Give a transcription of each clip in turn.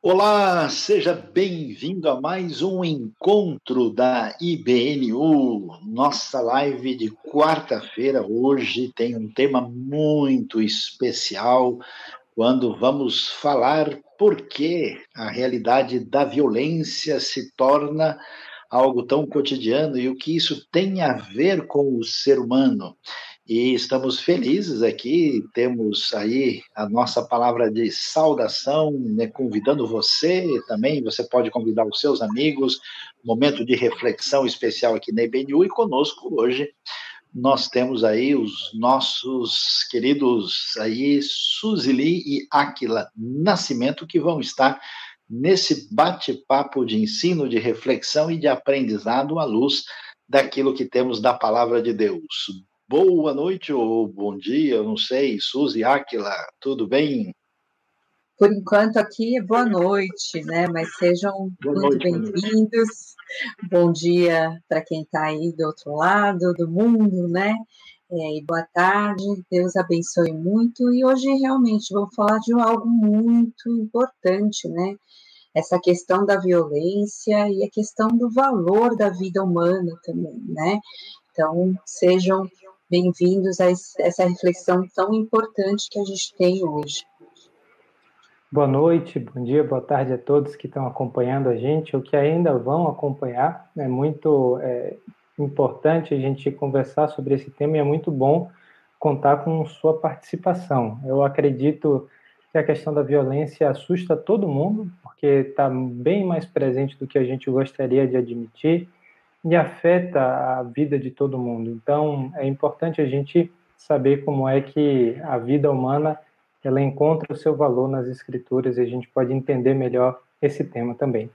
Olá, seja bem-vindo a mais um encontro da IBNU. Nossa live de quarta-feira hoje tem um tema muito especial quando vamos falar por que a realidade da violência se torna algo tão cotidiano e o que isso tem a ver com o ser humano. E estamos felizes aqui, temos aí a nossa palavra de saudação, né, convidando você também, você pode convidar os seus amigos, momento de reflexão especial aqui na IBNU e conosco hoje nós temos aí os nossos queridos aí Suzili e Aquila Nascimento que vão estar nesse bate-papo de ensino, de reflexão e de aprendizado à luz daquilo que temos da palavra de Deus boa noite ou bom dia, eu não sei, Suzy Áquila, tudo bem? Por enquanto aqui é boa noite, né? Mas sejam boa muito bem-vindos. Bom dia para quem está aí do outro lado do mundo, né? É, e boa tarde, Deus abençoe muito. E hoje realmente vou falar de algo muito importante, né? Essa questão da violência e a questão do valor da vida humana também, né? Então, sejam bem-vindos a essa reflexão tão importante que a gente tem hoje. Boa noite, bom dia, boa tarde a todos que estão acompanhando a gente, ou que ainda vão acompanhar. É muito é, importante a gente conversar sobre esse tema e é muito bom contar com sua participação. Eu acredito que a questão da violência assusta todo mundo, porque está bem mais presente do que a gente gostaria de admitir e afeta a vida de todo mundo. Então, é importante a gente saber como é que a vida humana ela encontra o seu valor nas escrituras e a gente pode entender melhor esse tema também.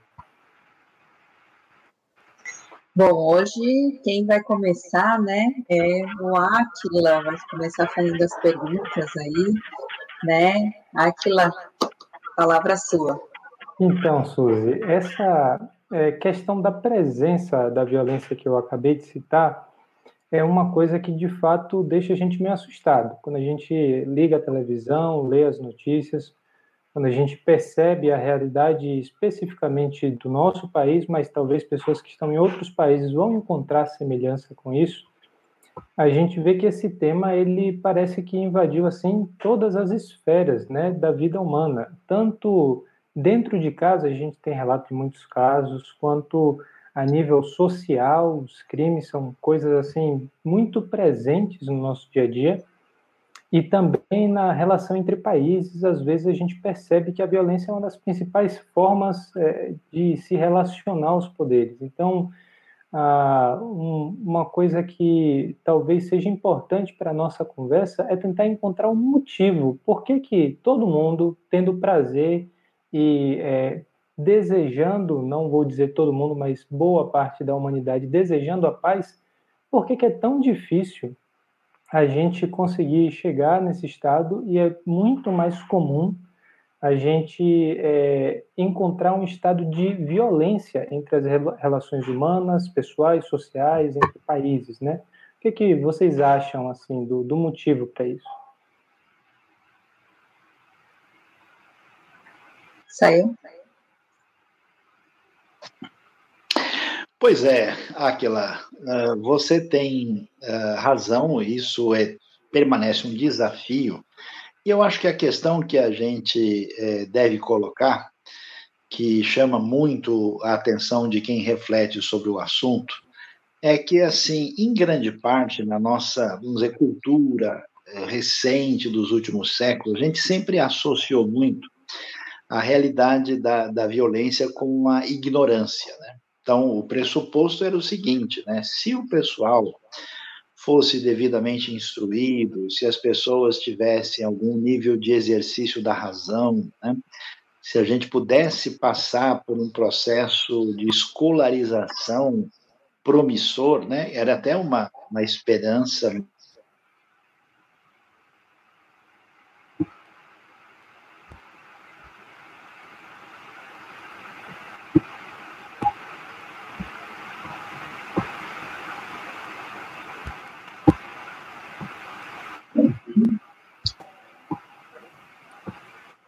Bom, hoje quem vai começar, né, é o Aquila, vai começar fazendo as perguntas aí, né? Aquila, palavra sua. Então, Suzy, essa é, questão da presença da violência que eu acabei de citar é uma coisa que de fato deixa a gente meio assustado. Quando a gente liga a televisão, lê as notícias, quando a gente percebe a realidade especificamente do nosso país, mas talvez pessoas que estão em outros países vão encontrar semelhança com isso, a gente vê que esse tema ele parece que invadiu assim todas as esferas, né, da vida humana, tanto Dentro de casa, a gente tem relato de muitos casos, quanto a nível social, os crimes são coisas assim muito presentes no nosso dia a dia. E também na relação entre países, às vezes a gente percebe que a violência é uma das principais formas é, de se relacionar aos poderes. Então, ah, um, uma coisa que talvez seja importante para a nossa conversa é tentar encontrar um motivo. Por que, que todo mundo, tendo prazer e é, desejando, não vou dizer todo mundo, mas boa parte da humanidade desejando a paz, por que, que é tão difícil a gente conseguir chegar nesse estado e é muito mais comum a gente é, encontrar um estado de violência entre as relações humanas, pessoais, sociais, entre países, né? O que, que vocês acham assim do, do motivo para isso? Saiu? Pois é, Aquila, ah, você tem ah, razão, isso é, permanece um desafio, e eu acho que a questão que a gente eh, deve colocar, que chama muito a atenção de quem reflete sobre o assunto, é que, assim, em grande parte, na nossa, vamos dizer, cultura eh, recente dos últimos séculos, a gente sempre associou muito a realidade da, da violência com a ignorância. Né? Então, o pressuposto era o seguinte: né? se o pessoal fosse devidamente instruído, se as pessoas tivessem algum nível de exercício da razão, né? se a gente pudesse passar por um processo de escolarização promissor, né? era até uma, uma esperança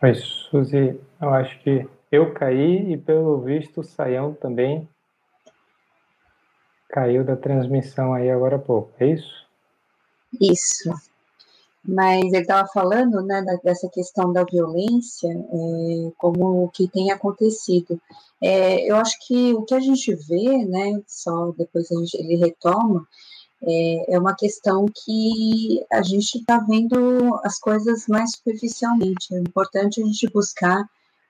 Mas, Suzy, eu acho que eu caí e, pelo visto, o Saião também caiu da transmissão aí agora há pouco, é isso? Isso. Mas ele estava falando né, dessa questão da violência, é, como o que tem acontecido. É, eu acho que o que a gente vê, né, só depois gente, ele retoma, é, é, uma questão que a gente está vendo as coisas mais superficialmente. É importante a gente buscar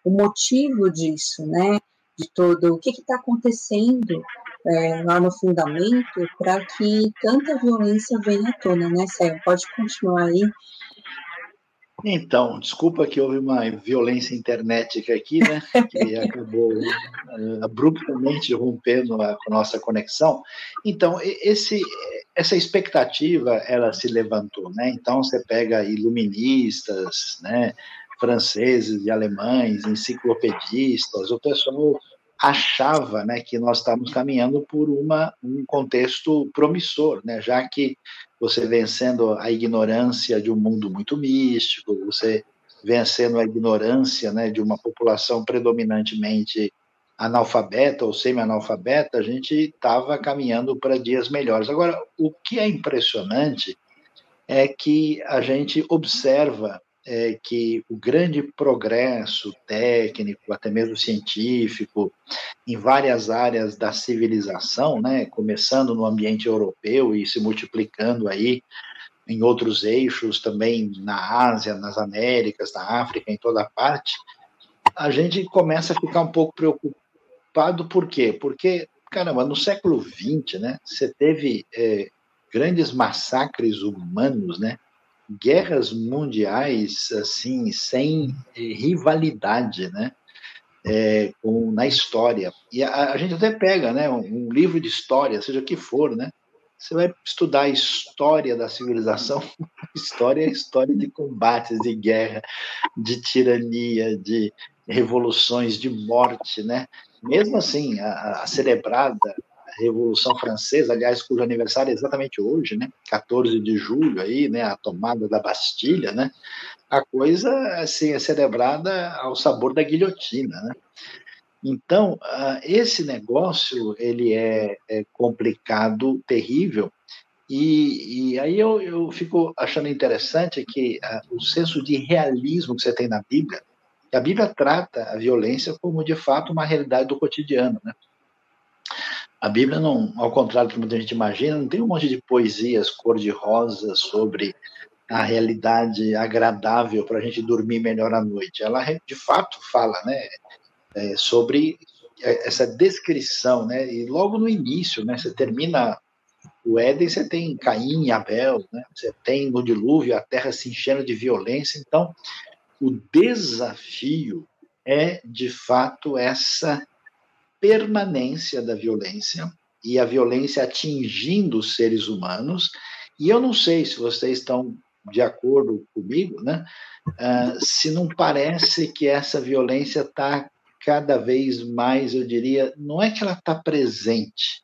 o motivo disso, né? De todo o que está acontecendo é, lá no fundamento para que tanta violência venha à tona, né, Sérgio? Pode continuar aí. Então, desculpa que houve uma violência internética aqui, né? Que acabou uh, abruptamente rompendo a, a nossa conexão. Então, esse, essa expectativa, ela se levantou, né? Então, você pega iluministas, né? Franceses e alemães, enciclopedistas, o pessoal achava né, que nós estávamos caminhando por uma, um contexto promissor, né, já que você vencendo a ignorância de um mundo muito místico, você vencendo a ignorância né, de uma população predominantemente analfabeta ou semi-analfabeta, a gente estava caminhando para dias melhores. Agora, o que é impressionante é que a gente observa é, que o grande progresso técnico, até mesmo científico, em várias áreas da civilização, né, começando no ambiente europeu e se multiplicando aí em outros eixos, também na Ásia, nas Américas, na África, em toda parte, a gente começa a ficar um pouco preocupado, por quê? Porque, caramba, no século XX, né, você teve é, grandes massacres humanos, né, guerras mundiais assim sem rivalidade, né? É, com, na história. E a, a, gente até pega, né, um, um, livro de história, seja o que for, né? Você vai estudar a história da civilização, história é história de combates, de guerra, de tirania, de revoluções, de morte, né? Mesmo assim, a, a celebrada Revolução Francesa, aliás, cujo aniversário é exatamente hoje, né? 14 de julho aí, né? A tomada da Bastilha, né? A coisa assim é celebrada ao sabor da guilhotina, né? Então, esse negócio ele é, é complicado, terrível, e, e, aí eu, eu fico achando interessante que o senso de realismo que você tem na Bíblia, a Bíblia trata a violência como de fato uma realidade do cotidiano, né? A Bíblia, não, ao contrário do que muita gente imagina, não tem um monte de poesias cor-de-rosa sobre a realidade agradável para a gente dormir melhor à noite. Ela, de fato, fala né, é, sobre essa descrição. Né, e logo no início, né, você termina o Éden, você tem Caim e Abel, né, você tem no dilúvio a terra se enchendo de violência. Então, o desafio é, de fato, essa permanência da violência e a violência atingindo os seres humanos. E eu não sei se vocês estão de acordo comigo, né? Uh, se não parece que essa violência está cada vez mais, eu diria, não é que ela está presente,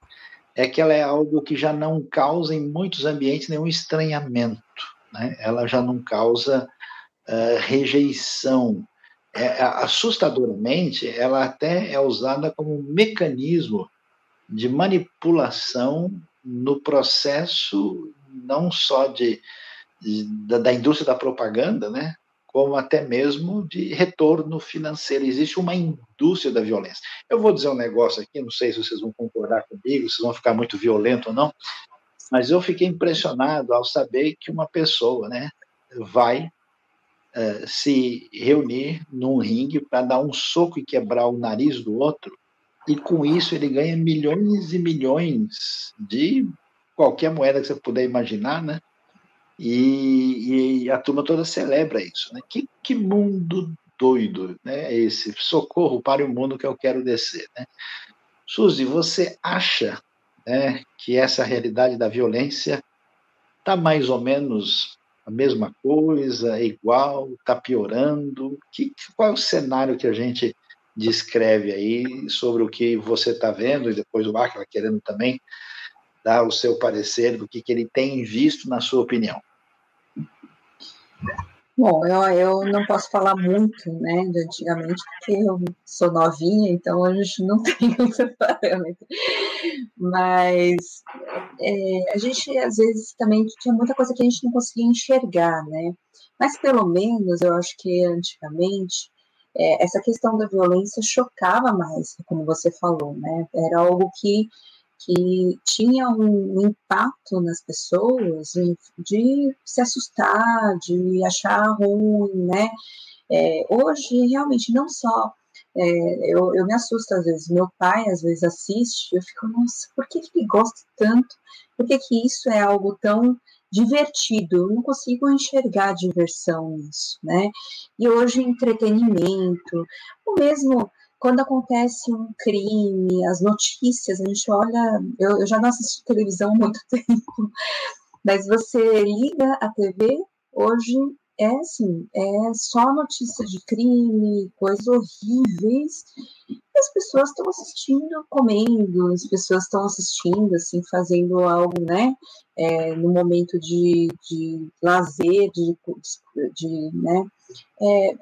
é que ela é algo que já não causa em muitos ambientes nenhum estranhamento, né? Ela já não causa uh, rejeição, é, é, assustadoramente, ela até é usada como um mecanismo de manipulação no processo não só de, de da, indústria da propaganda, né, como até mesmo de retorno financeiro. Existe uma indústria da violência. Eu vou dizer um negócio aqui, não sei se vocês vão concordar comigo, se vão ficar muito violento ou não, mas eu fiquei impressionado ao saber que uma pessoa, né, vai uh, se reunir num ringue para dar um soco e quebrar o nariz do outro, e com isso ele ganha milhões e milhões de qualquer moeda que você puder imaginar, né? E, e a turma toda celebra isso, né? Que, que mundo doido, né? Esse socorro para o mundo que eu quero descer, né? Suzy, você acha né, que essa realidade da violência está mais ou menos a mesma coisa, é igual, está piorando? Que, qual é o cenário que a gente descreve aí sobre o que você está vendo e depois o Aquila querendo também dar o seu parecer do que, que ele tem visto na sua opinião? Bom, eu, eu não posso falar muito, né, de antigamente, porque eu sou novinha, então a gente não tem muito parâmetro. Mas é, a gente, às vezes, também tinha muita coisa que a gente não conseguia enxergar, né? Mas, pelo menos, eu acho que antigamente, é, essa questão da violência chocava mais, como você falou, né? Era algo que que tinha um impacto nas pessoas de, se assustar, de achar ruim, né? É, hoje, realmente, não só. É, eu, eu me assusto às vezes. Meu pai, às vezes, assiste, eu fico, nossa, por que, que ele gosta tanto? Por que, que isso é algo tão divertido? Eu não consigo enxergar diversão nisso, né? E hoje, entretenimento, o mesmo quando acontece um crime, as notícias, a gente olha. Eu, eu já não assisto televisão há muito tempo, mas você liga a TV, hoje é assim: é só notícia de crime, coisas horríveis. E as pessoas estão assistindo, comendo, as pessoas estão assistindo, assim, fazendo algo, né? É, no momento de, de lazer, de, de, né? É,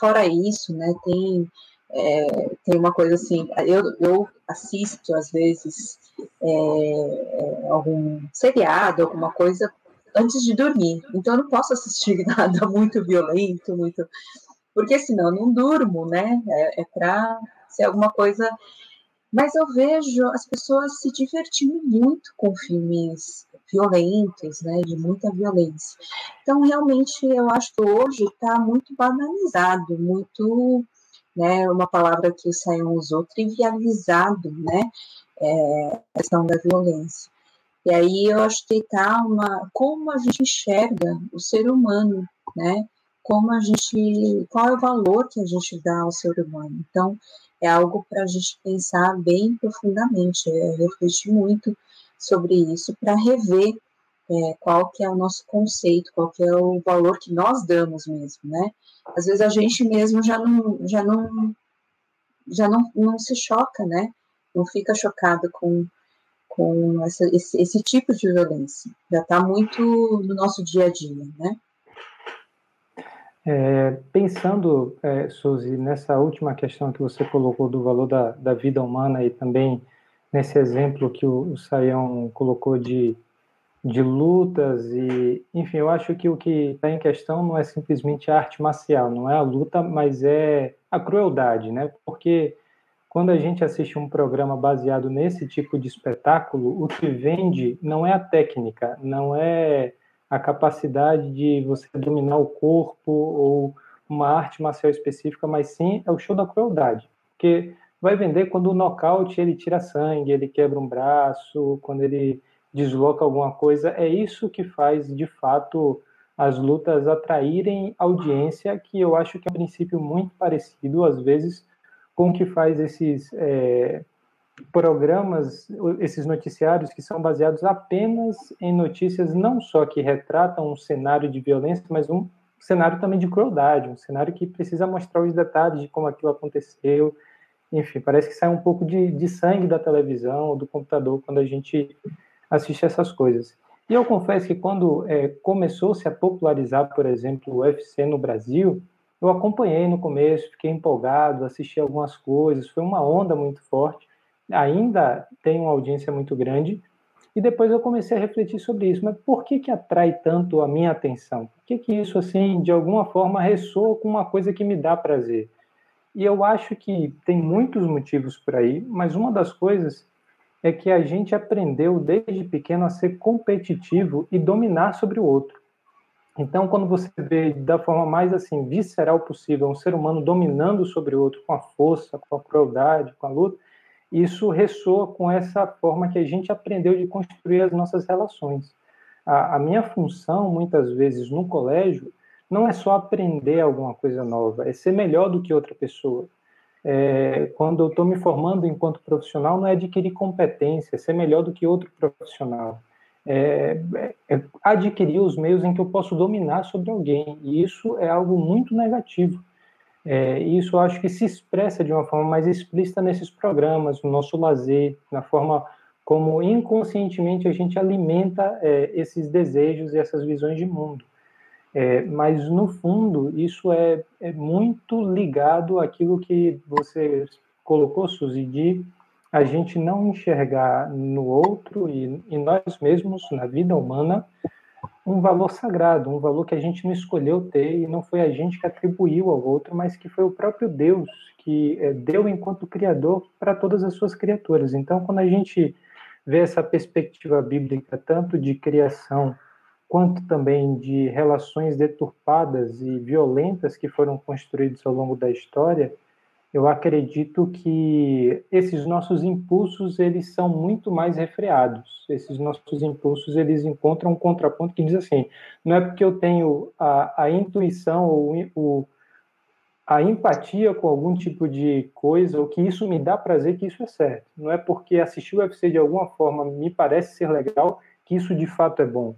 fora isso, né? Tem é, tem uma coisa assim, eu, eu assisto às vezes é, é, algum seriado, alguma coisa antes de dormir, então eu não posso assistir nada muito violento, muito, porque senão eu não durmo, né? É, é para ser alguma coisa. Mas eu vejo as pessoas se divertindo muito com filmes violentos, né, de muita violência. Então, realmente, eu acho que hoje está muito banalizado, muito né, uma palavra que o Sayão usou, trivializado, né, é, a questão da violência. E aí eu acho que tá uma, como a gente enxerga o ser humano, né, como a gente, qual é o valor que a gente dá ao ser humano. Então, é algo para a gente pensar bem profundamente, é, refletir muito sobre isso para rever é, qual que é o nosso conceito, qual que é o valor que nós damos mesmo, né? Às vezes a gente mesmo já não, já não, já não, não se choca, né? Não fica chocado com, com essa, esse, esse tipo de violência. Já está muito no nosso dia a dia, né? É, pensando, é, Suzy, nessa última questão que você colocou do valor da, da vida humana e também nesse exemplo que o, o Sayão colocou de de lutas e, enfim, eu acho que o que está em questão não é simplesmente a arte marcial, não é a luta, mas é a crueldade, né? Porque quando a gente assiste um programa baseado nesse tipo de espetáculo, o que vende não é a técnica, não é a capacidade de você dominar o corpo ou uma arte marcial específica, mas sim é o show da crueldade. Porque vai vender quando o nocaute ele tira sangue, ele quebra um braço, quando ele desloca alguma coisa, é isso que faz de fato as lutas atraírem audiência, que eu acho que é um princípio muito parecido, às vezes, com o que faz esses é, programas, esses noticiários que são baseados apenas em notícias não só que retratam um cenário de violência, mas um cenário também de crueldade, um cenário que precisa mostrar os detalhes de como aquilo aconteceu. Enfim, parece que sai um pouco de, de sangue da televisão ou do computador quando a gente assistir essas coisas. E eu confesso que quando é, começou-se a popularizar, por exemplo, o UFC no Brasil, eu acompanhei no começo, fiquei empolgado, assisti algumas coisas, foi uma onda muito forte, ainda tem uma audiência muito grande, e depois eu comecei a refletir sobre isso, mas por que que atrai tanto a minha atenção? Por que que isso, assim, de alguma forma ressoa com uma coisa que me dá prazer? E eu acho que tem muitos motivos por aí, mas uma das coisas é que a gente aprendeu desde pequeno a ser competitivo e dominar sobre o outro. Então, quando você vê da forma mais assim visceral possível um ser humano dominando sobre o outro com a força, com a crueldade, com a luta, isso ressoa com essa forma que a gente aprendeu de construir as nossas relações. A, a minha função, muitas vezes, no colégio, não é só aprender alguma coisa nova, é ser melhor do que outra pessoa é, quando eu estou me formando enquanto profissional, não é adquirir competência, ser melhor do que outro profissional. É, é, é, adquirir os meios em que eu posso dominar sobre alguém. E isso é algo muito negativo. É, isso acho que se expressa de uma forma mais explícita nesses programas, no nosso lazer, na forma como inconscientemente a gente alimenta é, esses desejos e essas visões de mundo. É, mas, no fundo, isso é, é muito ligado àquilo que você colocou, Suzy, de a gente não enxergar no outro e em nós mesmos, na vida humana, um valor sagrado, um valor que a gente não escolheu ter e não foi a gente que atribuiu ao outro, mas que foi o próprio Deus que é, deu enquanto Criador para todas as suas criaturas. Então, quando a gente vê essa perspectiva bíblica, tanto de criação quanto também de relações deturpadas e violentas que foram construídas ao longo da história, eu acredito que esses nossos impulsos eles são muito mais refreados. Esses nossos impulsos eles encontram um contraponto que diz assim: não é porque eu tenho a, a intuição ou o, a empatia com algum tipo de coisa ou que isso me dá prazer que isso é certo. Não é porque assistir o UFC de alguma forma me parece ser legal que isso de fato é bom.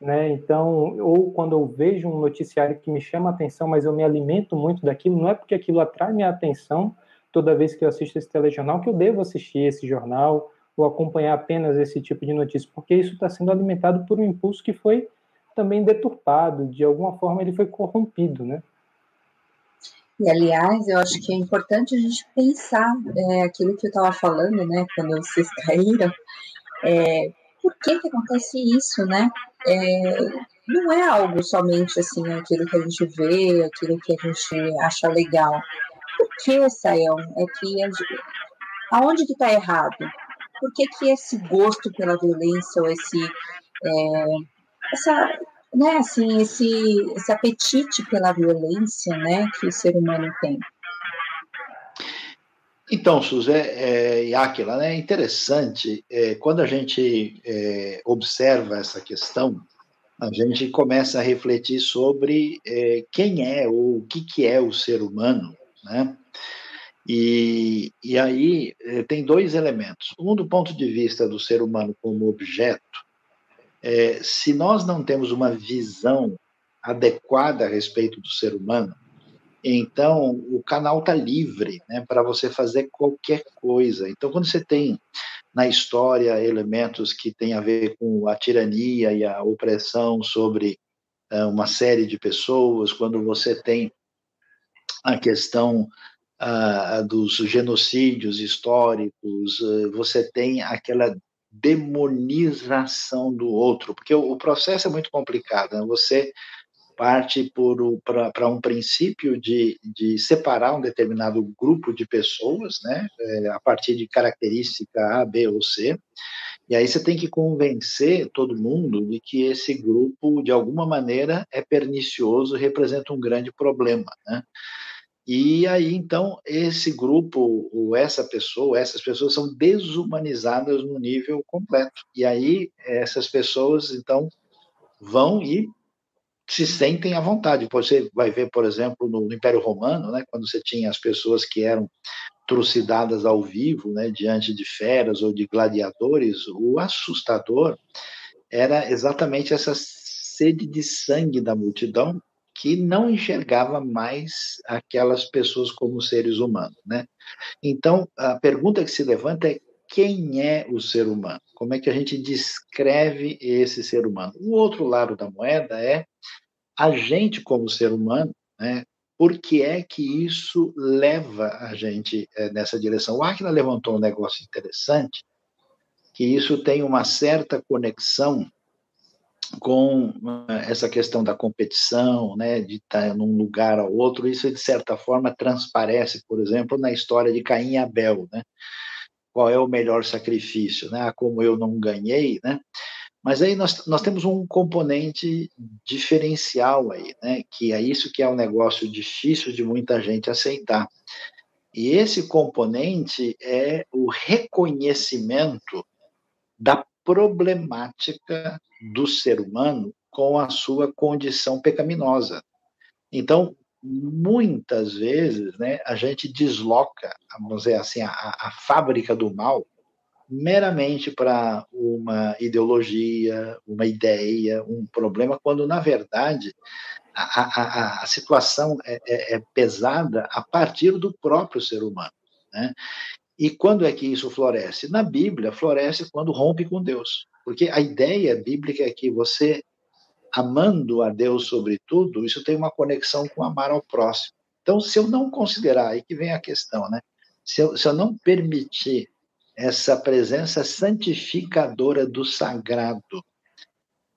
Né? Então, ou quando eu vejo um noticiário que me chama a atenção, mas eu me alimento muito daquilo, não é porque aquilo atrai minha atenção toda vez que eu assisto esse telejornal que eu devo assistir esse jornal ou acompanhar apenas esse tipo de notícia, porque isso está sendo alimentado por um impulso que foi também deturpado, de alguma forma ele foi corrompido, né? E, aliás, eu acho que é importante a gente pensar é, aquilo que eu estava falando, né, quando vocês caíram, é, por que que acontece isso, né? É, não é algo somente assim, aquilo que a gente vê, aquilo que a gente acha legal. Por que, Sayão? É que a, aonde que está errado? Por que, que esse gosto pela violência ou esse é, essa, né, assim, esse, esse apetite pela violência, né, que o ser humano tem? Então, Suzé é, e Aquila, né, é interessante, é, quando a gente é, observa essa questão, a gente começa a refletir sobre é, quem é ou o que, que é o ser humano, né? E, e aí é, tem dois elementos. Um, do ponto de vista do ser humano como objeto, é, se nós não temos uma visão adequada a respeito do ser humano, então, o canal está livre né, para você fazer qualquer coisa. Então, quando você tem na história elementos que têm a ver com a tirania e a opressão sobre uh, uma série de pessoas, quando você tem a questão uh, dos genocídios históricos, uh, você tem aquela demonização do outro, porque o, o processo é muito complicado. Né? Você parte para um princípio de, de separar um determinado grupo de pessoas, né, é, a partir de característica A, B ou C, e aí você tem que convencer todo mundo de que esse grupo, de alguma maneira, é pernicioso, representa um grande problema, né? E aí, então, esse grupo, ou essa pessoa, essas pessoas são desumanizadas no nível completo. E aí, essas pessoas, então, vão e se sentem à vontade. Você vai ver, por exemplo, no Império Romano, né, quando você tinha as pessoas que eram trucidadas ao vivo, né, diante de feras ou de gladiadores, o assustador era exatamente essa sede de sangue da multidão que não enxergava mais aquelas pessoas como seres humanos, né? Então, a pergunta que se levanta é quem é o ser humano? Como é que a gente descreve esse ser humano? O outro lado da moeda é a gente como ser humano, né? Por que é que isso leva a gente é, nessa direção? O Aquila levantou um negócio interessante, que isso tem uma certa conexão com eh, essa questão da competição, né, de estar num lugar ao outro, isso de certa forma transparece, por exemplo, na história de Caim e Abel, né? Qual é o melhor sacrifício, né? Como eu não ganhei, né? Mas aí nós, nós temos um componente diferencial aí, né? Que é isso que é um negócio difícil de muita gente aceitar. E esse componente é o reconhecimento da problemática do ser humano com a sua condição pecaminosa. Então, muitas vezes, né, a gente desloca, vamos dizer assim, a, a fábrica do mal meramente para uma ideologia, uma ideia, um problema, quando, na verdade, a, a, a situação é, é, é, pesada a partir do próprio ser humano. Né? E quando é que isso floresce? Na Bíblia, floresce quando rompe com Deus. Porque a ideia bíblica é que você amando a Deus sobre tudo, isso tem uma conexão com amar ao próximo. Então, se eu não considerar, aí que vem a questão, né? Se eu, se eu não permitir essa presença santificadora do sagrado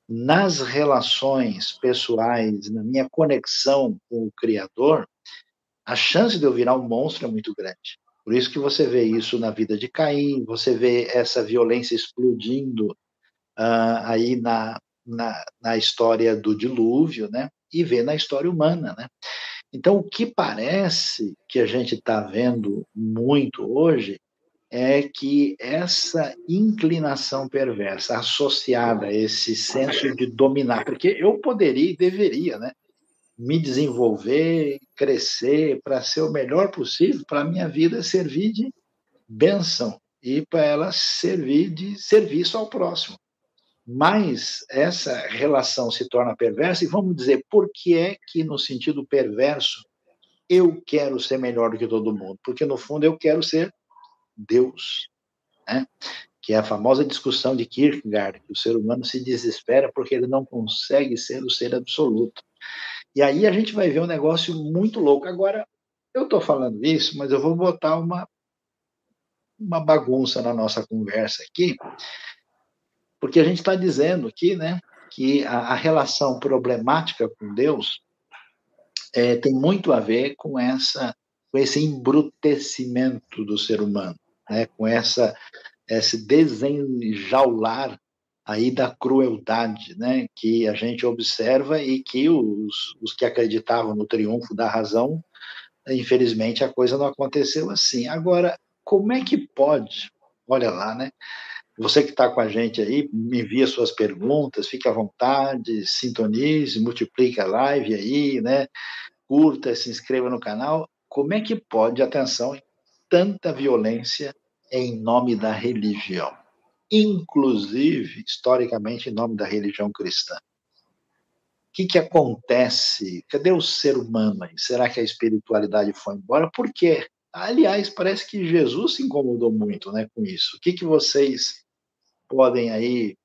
nas relações pessoais, na minha conexão com o Criador, a chance de eu virar um monstro é muito grande. Por isso que você vê isso na vida de Caim, você vê essa violência explodindo uh, aí na, na, na, história do dilúvio, né? E vê na história humana, né? Então, o que parece que a gente está vendo muito hoje é que essa inclinação perversa associada a esse senso de dominar, porque eu poderia e deveria, né? me desenvolver, crescer para ser o melhor possível, para a minha vida servir de bênção e para ela servir de serviço ao próximo. Mas essa relação se torna perversa e vamos dizer por que é que no sentido perverso eu quero ser melhor do que todo mundo, porque no fundo eu quero ser Deus, né? Que é a famosa discussão de Kierkegaard, que o ser humano se desespera porque ele não consegue ser o ser absoluto. E aí a gente vai ver um negócio muito louco. Agora, eu estou falando isso, mas eu vou botar uma, uma bagunça na nossa conversa aqui, porque a gente está dizendo aqui, né, que a, a relação problemática com Deus é, tem muito a ver com essa com esse embrutecimento do ser humano, né, com essa esse desenjaular aí da crueldade, né, que a gente observa e que os, os que acreditavam no triunfo da razão, infelizmente a coisa não aconteceu assim. Agora, como é que pode? Olha lá, né? Você que está com a gente aí, envia suas perguntas, fique à vontade, sintonize, multiplique a live aí, né? Curta, se inscreva no canal. Como é que pode, atenção, tanta violência em nome da religião? inclusive, historicamente, em nome da religião cristã. O que, que acontece? Cadê o ser humano aí? Será que a espiritualidade foi embora? Por quê? Aliás, parece que Jesus se incomodou muito né, com isso. O que, que vocês podem aí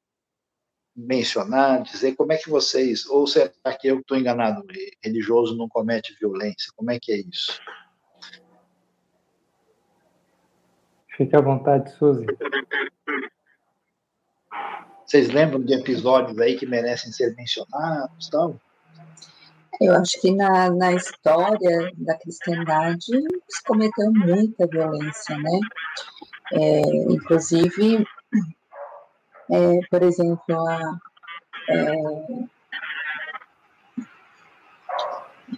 mencionar, dizer como é que vocês, ou será que eu estou enganado, religioso não comete violência? Como é que é isso? Fique à vontade, Suzy. Vocês lembram de episódios aí que merecem ser mencionados tal? Eu acho que na, na história da cristandade se cometeu muita violência, né? É, inclusive, é, por exemplo, a, é,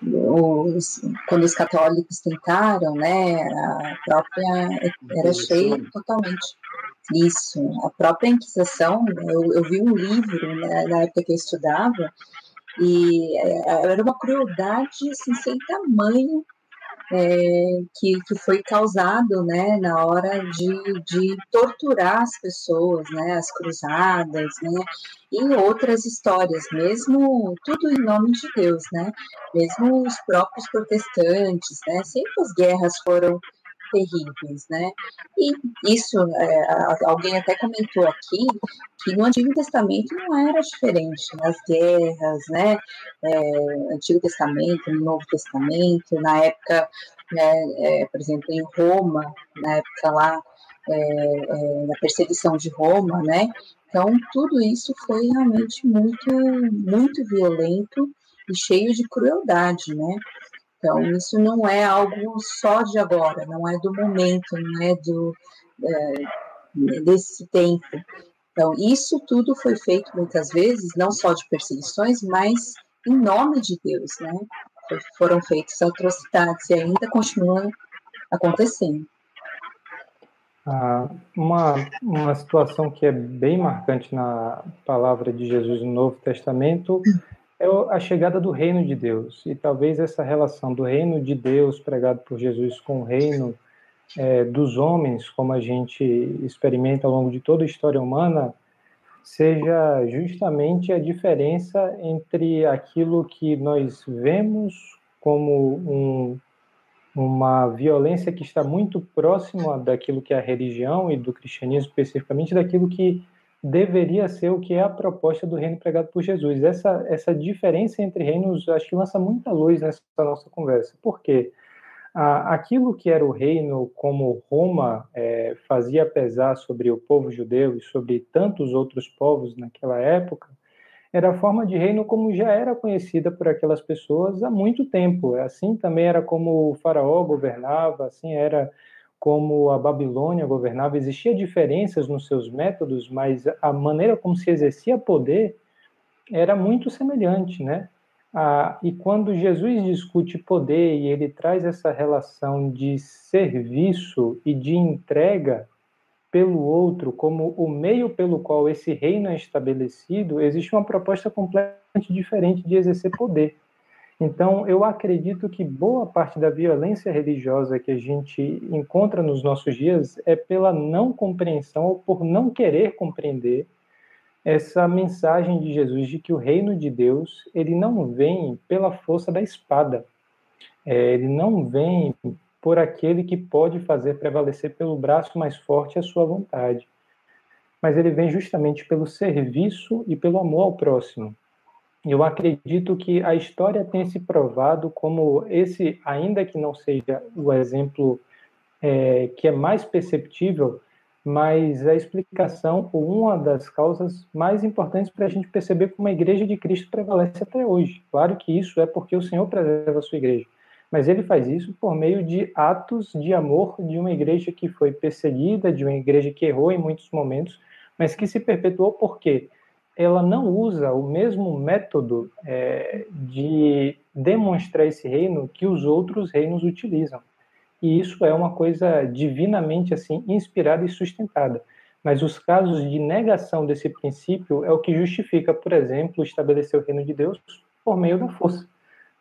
os, quando os católicos tentaram, né, a própria era cheia totalmente isso, a própria Inquisição, eu, eu vi um livro né, na época que eu estudava, e é, era uma crueldade assim, sem tamanho é, que, que foi causado né, na hora de, de torturar as pessoas, né, as cruzadas, né, e outras histórias, mesmo tudo em nome de Deus, né, mesmo os próprios protestantes, né, sempre as guerras foram terríveis, né? E isso, é, alguém até comentou aqui que no Antigo Testamento não era diferente nas guerras, né? É, Antigo Testamento, no Novo Testamento, na época, né, é, por exemplo, em Roma, na época lá é, é, da perseguição de Roma, né? Então tudo isso foi realmente muito, muito violento e cheio de crueldade, né? Então, isso não é algo só de agora, não é do momento, não é do, é, desse tempo. Então, isso tudo foi feito muitas vezes, não só de perseguições, mas em nome de Deus, né? Foram feitas atrocidades e ainda continuam acontecendo. Ah, uma, uma situação que é bem marcante na palavra de Jesus no Novo Testamento é a chegada do reino de Deus. E talvez essa relação do reino de Deus pregado por Jesus com o reino é, dos homens, como a gente experimenta ao longo de toda a história humana, seja justamente a diferença entre aquilo que nós vemos como um, uma violência que está muito próxima daquilo que é a religião e do cristianismo especificamente, daquilo que deveria ser o que é a proposta do reino pregado por Jesus. Essa, essa diferença entre reinos, acho que lança muita luz nessa nossa conversa. Por quê? aquilo que era o reino, como Roma é, fazia pesar sobre o povo judeu e sobre tantos outros povos naquela época, era a forma de reino como já era conhecida por aquelas pessoas há muito tempo. Assim também era como o faraó governava, assim era como a Babilônia governava, existia diferenças nos seus métodos, mas a maneira como se exercia poder era muito semelhante, né? Ah, e quando Jesus discute poder e ele traz essa relação de serviço e de entrega pelo outro como o meio pelo qual esse reino é estabelecido, existe uma proposta completamente diferente de exercer poder. Então, eu acredito que boa parte da violência religiosa que a gente encontra nos nossos dias é pela não compreensão ou por não querer compreender essa mensagem de Jesus de que o reino de Deus ele não vem pela força da espada, é, ele não vem por aquele que pode fazer prevalecer pelo braço mais forte a sua vontade, mas ele vem justamente pelo serviço e pelo amor ao próximo eu acredito que a história tem se provado como esse, ainda que não seja o exemplo é, que é mais perceptível, mas a explicação ou uma das causas mais importantes para a gente perceber como a Igreja de Cristo prevalece até hoje. Claro que isso é porque o Senhor preserva a sua igreja, mas ele faz isso por meio de atos de amor de uma igreja que foi perseguida, de uma igreja que errou em muitos momentos, mas que se perpetuou por quê? Ela não usa o mesmo método é, de demonstrar esse reino que os outros reinos utilizam. E isso é uma coisa divinamente assim inspirada e sustentada. Mas os casos de negação desse princípio é o que justifica, por exemplo, estabelecer o reino de Deus por meio da força,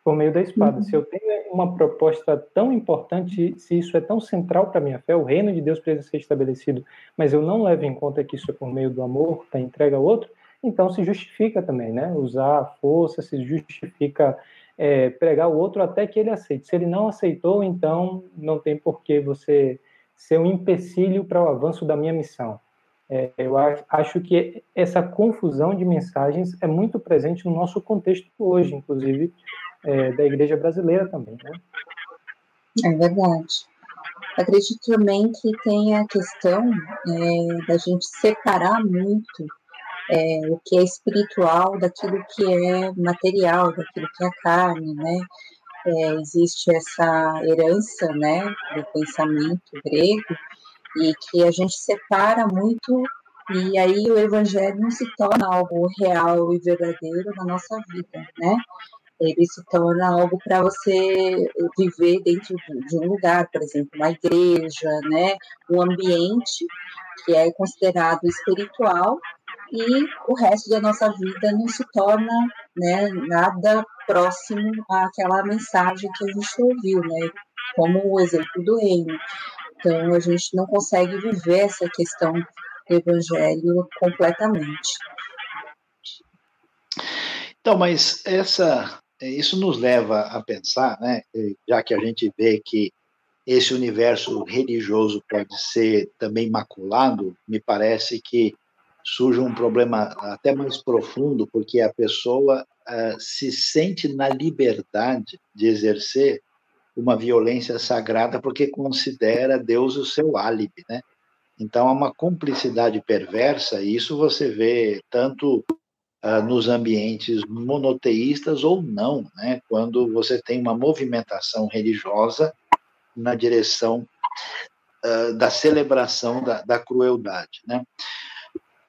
por meio da espada. Uhum. Se eu tenho uma proposta tão importante, se isso é tão central para a minha fé, o reino de Deus precisa ser estabelecido, mas eu não levo em conta que isso é por meio do amor, da entrega ao outro, então se justifica também, né? Usar a força, se justifica é, pregar o outro até que ele aceite. Se ele não aceitou, então não tem por que você ser um empecilho para o avanço da minha missão. É, eu acho que essa confusão de mensagens é muito presente no nosso contexto hoje, inclusive é, da igreja brasileira também. Né? É verdade. Acredito também que tem a questão é, da gente separar muito é, o que é espiritual daquilo que é material, daquilo que é carne, né? É, existe essa herança, né, do pensamento grego e que a gente separa muito e aí o evangelho não se torna algo real e verdadeiro na nossa vida, né? Ele se torna algo para você viver dentro de um lugar, por exemplo, uma igreja, né? Um ambiente que é considerado espiritual e o resto da nossa vida não se torna né, nada próximo àquela mensagem que a gente ouviu, né, como o exemplo do reino. Então, a gente não consegue viver essa questão do evangelho completamente. Então, mas essa, isso nos leva a pensar, né, já que a gente vê que esse universo religioso pode ser também maculado, me parece que surge um problema até mais profundo, porque a pessoa uh, se sente na liberdade de exercer uma violência sagrada porque considera Deus o seu álibi, né? Então, há uma cumplicidade perversa, e isso você vê tanto uh, nos ambientes monoteístas ou não, né? Quando você tem uma movimentação religiosa na direção uh, da celebração da, da crueldade, né?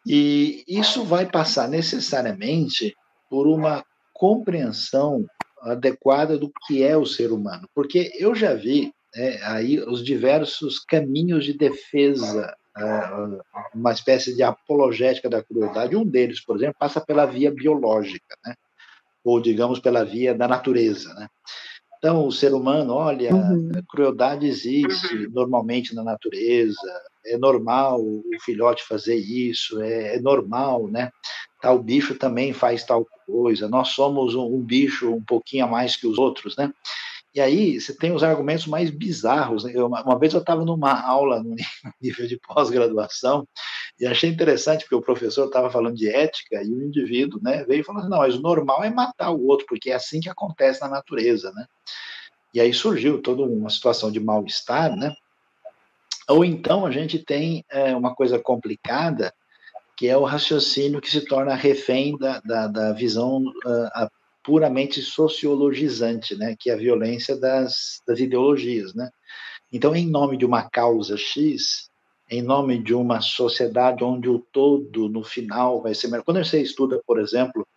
E isso vai passar necessariamente por uma compreensão adequada do que é o ser humano, porque eu já vi né, aí os diversos caminhos de defesa, uh, uma espécie de apologética da crueldade. Um deles, por exemplo, passa pela via biológica, né? ou digamos pela via da natureza. Né? Então, o ser humano, olha, uhum. a crueldade existe normalmente na natureza, é normal o filhote fazer isso, é, é, normal, né? Tal bicho também faz tal coisa, nós somos um, um, bicho um pouquinho a mais que os outros, né? E aí você tem os argumentos mais bizarros. Né? Eu, uma vez eu estava numa aula no nível de pós-graduação E achei interessante, porque o professor estava falando de ética e o indivíduo né, veio falou assim, não, mas o normal é matar o outro, porque é assim que acontece na natureza. Né? E aí surgiu toda uma situação de mal-estar, né? Ou então a gente tem é, uma coisa complicada, que é o raciocínio que se torna refém da, da, da visão uh, puramente sociologizante, né? que é a violência das, das ideologias. Né? Então, em nome de uma causa X, em nome de uma sociedade onde o todo, no final, vai ser melhor. Quando você estuda, por exemplo,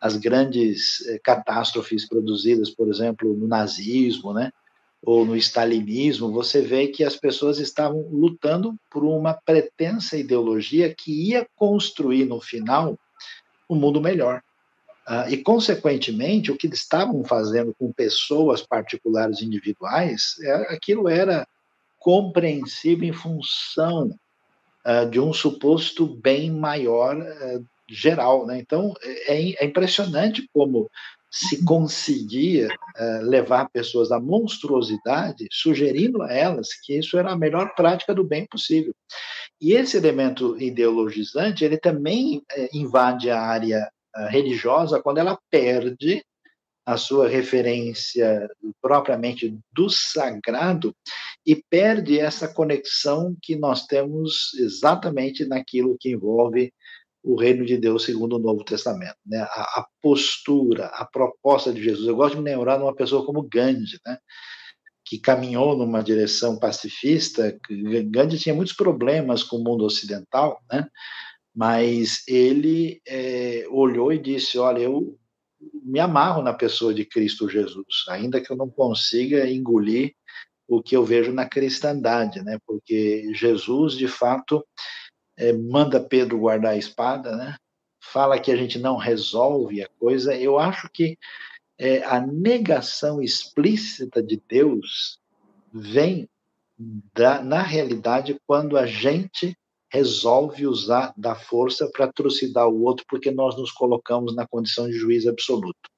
as grandes eh, catástrofes produzidas, por exemplo, no nazismo, né, ou no stalinismo, você vê que as pessoas estavam lutando por uma pretensa ideologia que ia construir, no final, um mundo melhor. Uh, e, consequentemente, o que eles estavam fazendo com pessoas particulares individuais, é, aquilo era compreensível em função uh, de um suposto bem maior uh, geral. Né? Então, é, é, impressionante como se conseguia uh, levar pessoas à monstruosidade, sugerindo a elas que isso era a melhor prática do bem possível. E esse elemento ideologizante, ele também invade a área religiosa quando ela perde a sua referência propriamente do sagrado e perde essa conexão que nós temos exatamente naquilo que envolve o reino de Deus segundo o Novo Testamento, né? A, a, postura, a proposta de Jesus. Eu gosto de me lembrar de uma pessoa como Gandhi, né? Que caminhou numa direção pacifista. Gandhi tinha muitos problemas com o mundo ocidental, né? Mas ele é, olhou e disse: Olha, eu me amarro na pessoa de Cristo Jesus, ainda que eu não consiga engolir o que eu vejo na cristandade, né? Porque Jesus, de fato, é, manda Pedro guardar a espada, né? Fala que a gente não resolve a coisa. Eu acho que é, a negação explícita de Deus vem da, na realidade quando a gente resolve usar da força para trucidar o outro, porque nós nos colocamos na condição de juiz absoluto.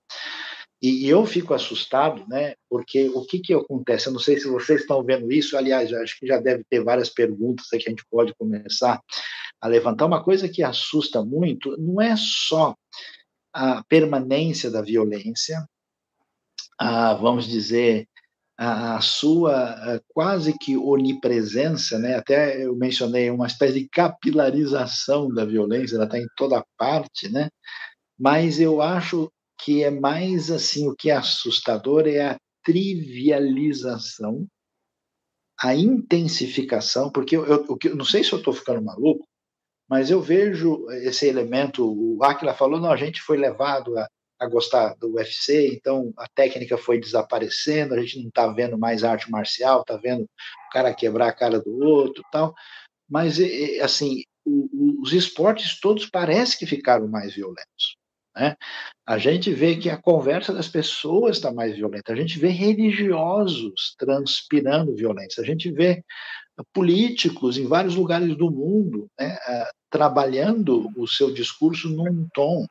E, eu fico assustado, né? Porque o que, que acontece? Eu não sei se vocês estão vendo isso, aliás, acho que já deve ter várias perguntas que a gente pode começar a levantar. Uma coisa que assusta muito não é só a permanência da violência, a, vamos dizer, a, sua quase que onipresença, né? até eu mencionei uma espécie de capilarização da violência, ela está em toda parte, né? mas eu acho que é mais assim, o que é assustador é a trivialização, a intensificação, porque eu, eu, eu não sei se eu estou ficando maluco, mas eu vejo esse elemento, o Aquila falou, não, a gente foi levado a a gostar do UFC, então a técnica foi desaparecendo, a gente não está vendo mais arte marcial, está vendo o cara quebrar a cara do outro tal, mas assim, os esportes todos parece que ficaram mais violentos. Né? A gente vê que a conversa das pessoas está mais violenta, a gente vê religiosos transpirando violência, a gente vê políticos em vários lugares do mundo né, trabalhando o seu discurso num tom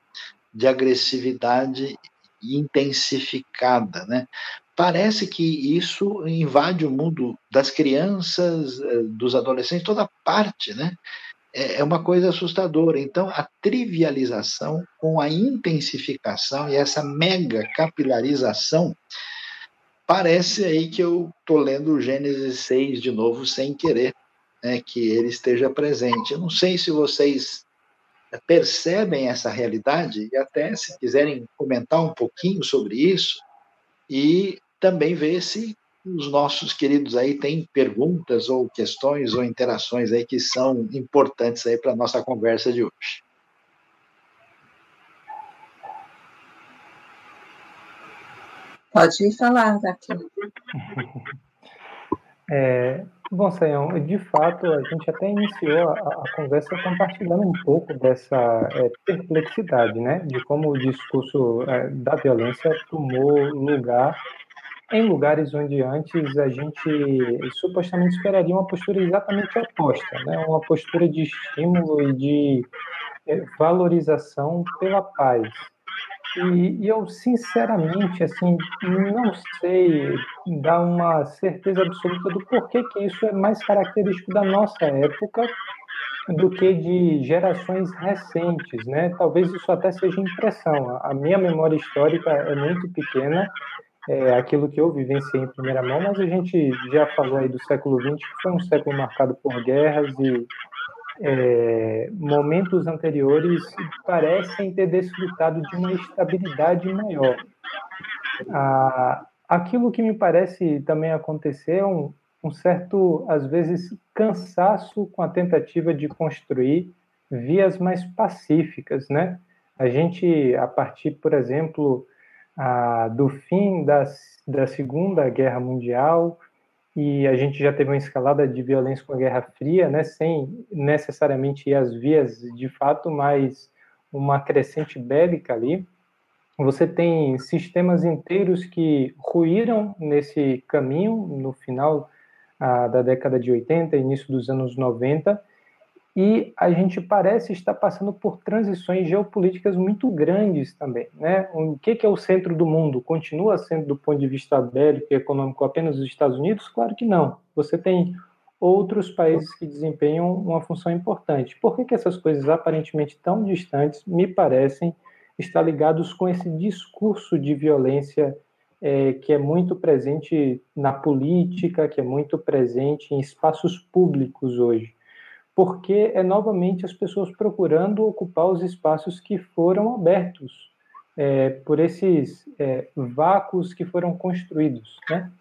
de agressividade intensificada, né? Parece que isso invade o mundo das crianças, eh, dos adolescentes, toda parte, né? É, é uma coisa assustadora. Então, a trivialização com a intensificação e essa mega capilarização, parece aí que eu estou lendo Gênesis 6 de novo sem querer, né, que ele esteja presente. Eu não sei se vocês percebem essa realidade e até se quiserem comentar um pouquinho sobre isso e também ver se os nossos queridos aí têm perguntas ou questões ou interações aí que são importantes aí para a nossa conversa de hoje. Pode falar, Daqui. É, bom, Sayão, de fato, a gente até iniciou a, a conversa compartilhando um pouco dessa é, perplexidade, né, de como o discurso é, da violência tomou lugar em lugares onde antes a gente supostamente esperaria uma postura exatamente oposta, né, uma postura de estímulo e de é, valorização pela paz, e, e, eu, sinceramente, assim, não sei dar uma certeza absoluta do porquê que isso é mais característico da nossa época do que de gerações recentes, né? Talvez isso até seja impressão. A minha memória histórica é muito pequena, é aquilo que eu vivenciei em primeira mão, mas a gente já falou aí do século XX, que foi um século marcado por guerras e é, momentos anteriores parecem ter desfrutado de uma estabilidade maior. Ah, aquilo que me parece também acontecer é um, um certo, às vezes, cansaço com a tentativa de construir vias mais pacíficas, né? A gente, a partir, por exemplo, a, do fim da, da Segunda Guerra Mundial, e a gente já teve uma escalada de violência com a Guerra Fria, né, sem necessariamente ir às vias de fato, mas uma crescente bélica ali. Você tem sistemas inteiros que ruíram nesse caminho no final da década de 80, início dos anos 90, e a gente parece estar passando por transições geopolíticas muito grandes também. Né? O que, é o centro do mundo? Continua sendo, do ponto de vista bélico e econômico, apenas os Estados Unidos? Claro que não. Você tem outros países que desempenham uma função importante. Por que, que essas coisas aparentemente tão distantes me parecem estar ligados com esse discurso de violência é, que é muito presente na política, que é muito presente em espaços públicos hoje, porque é novamente as pessoas procurando ocupar os espaços que foram abertos é, por esses é, vácuos que foram construídos. Né?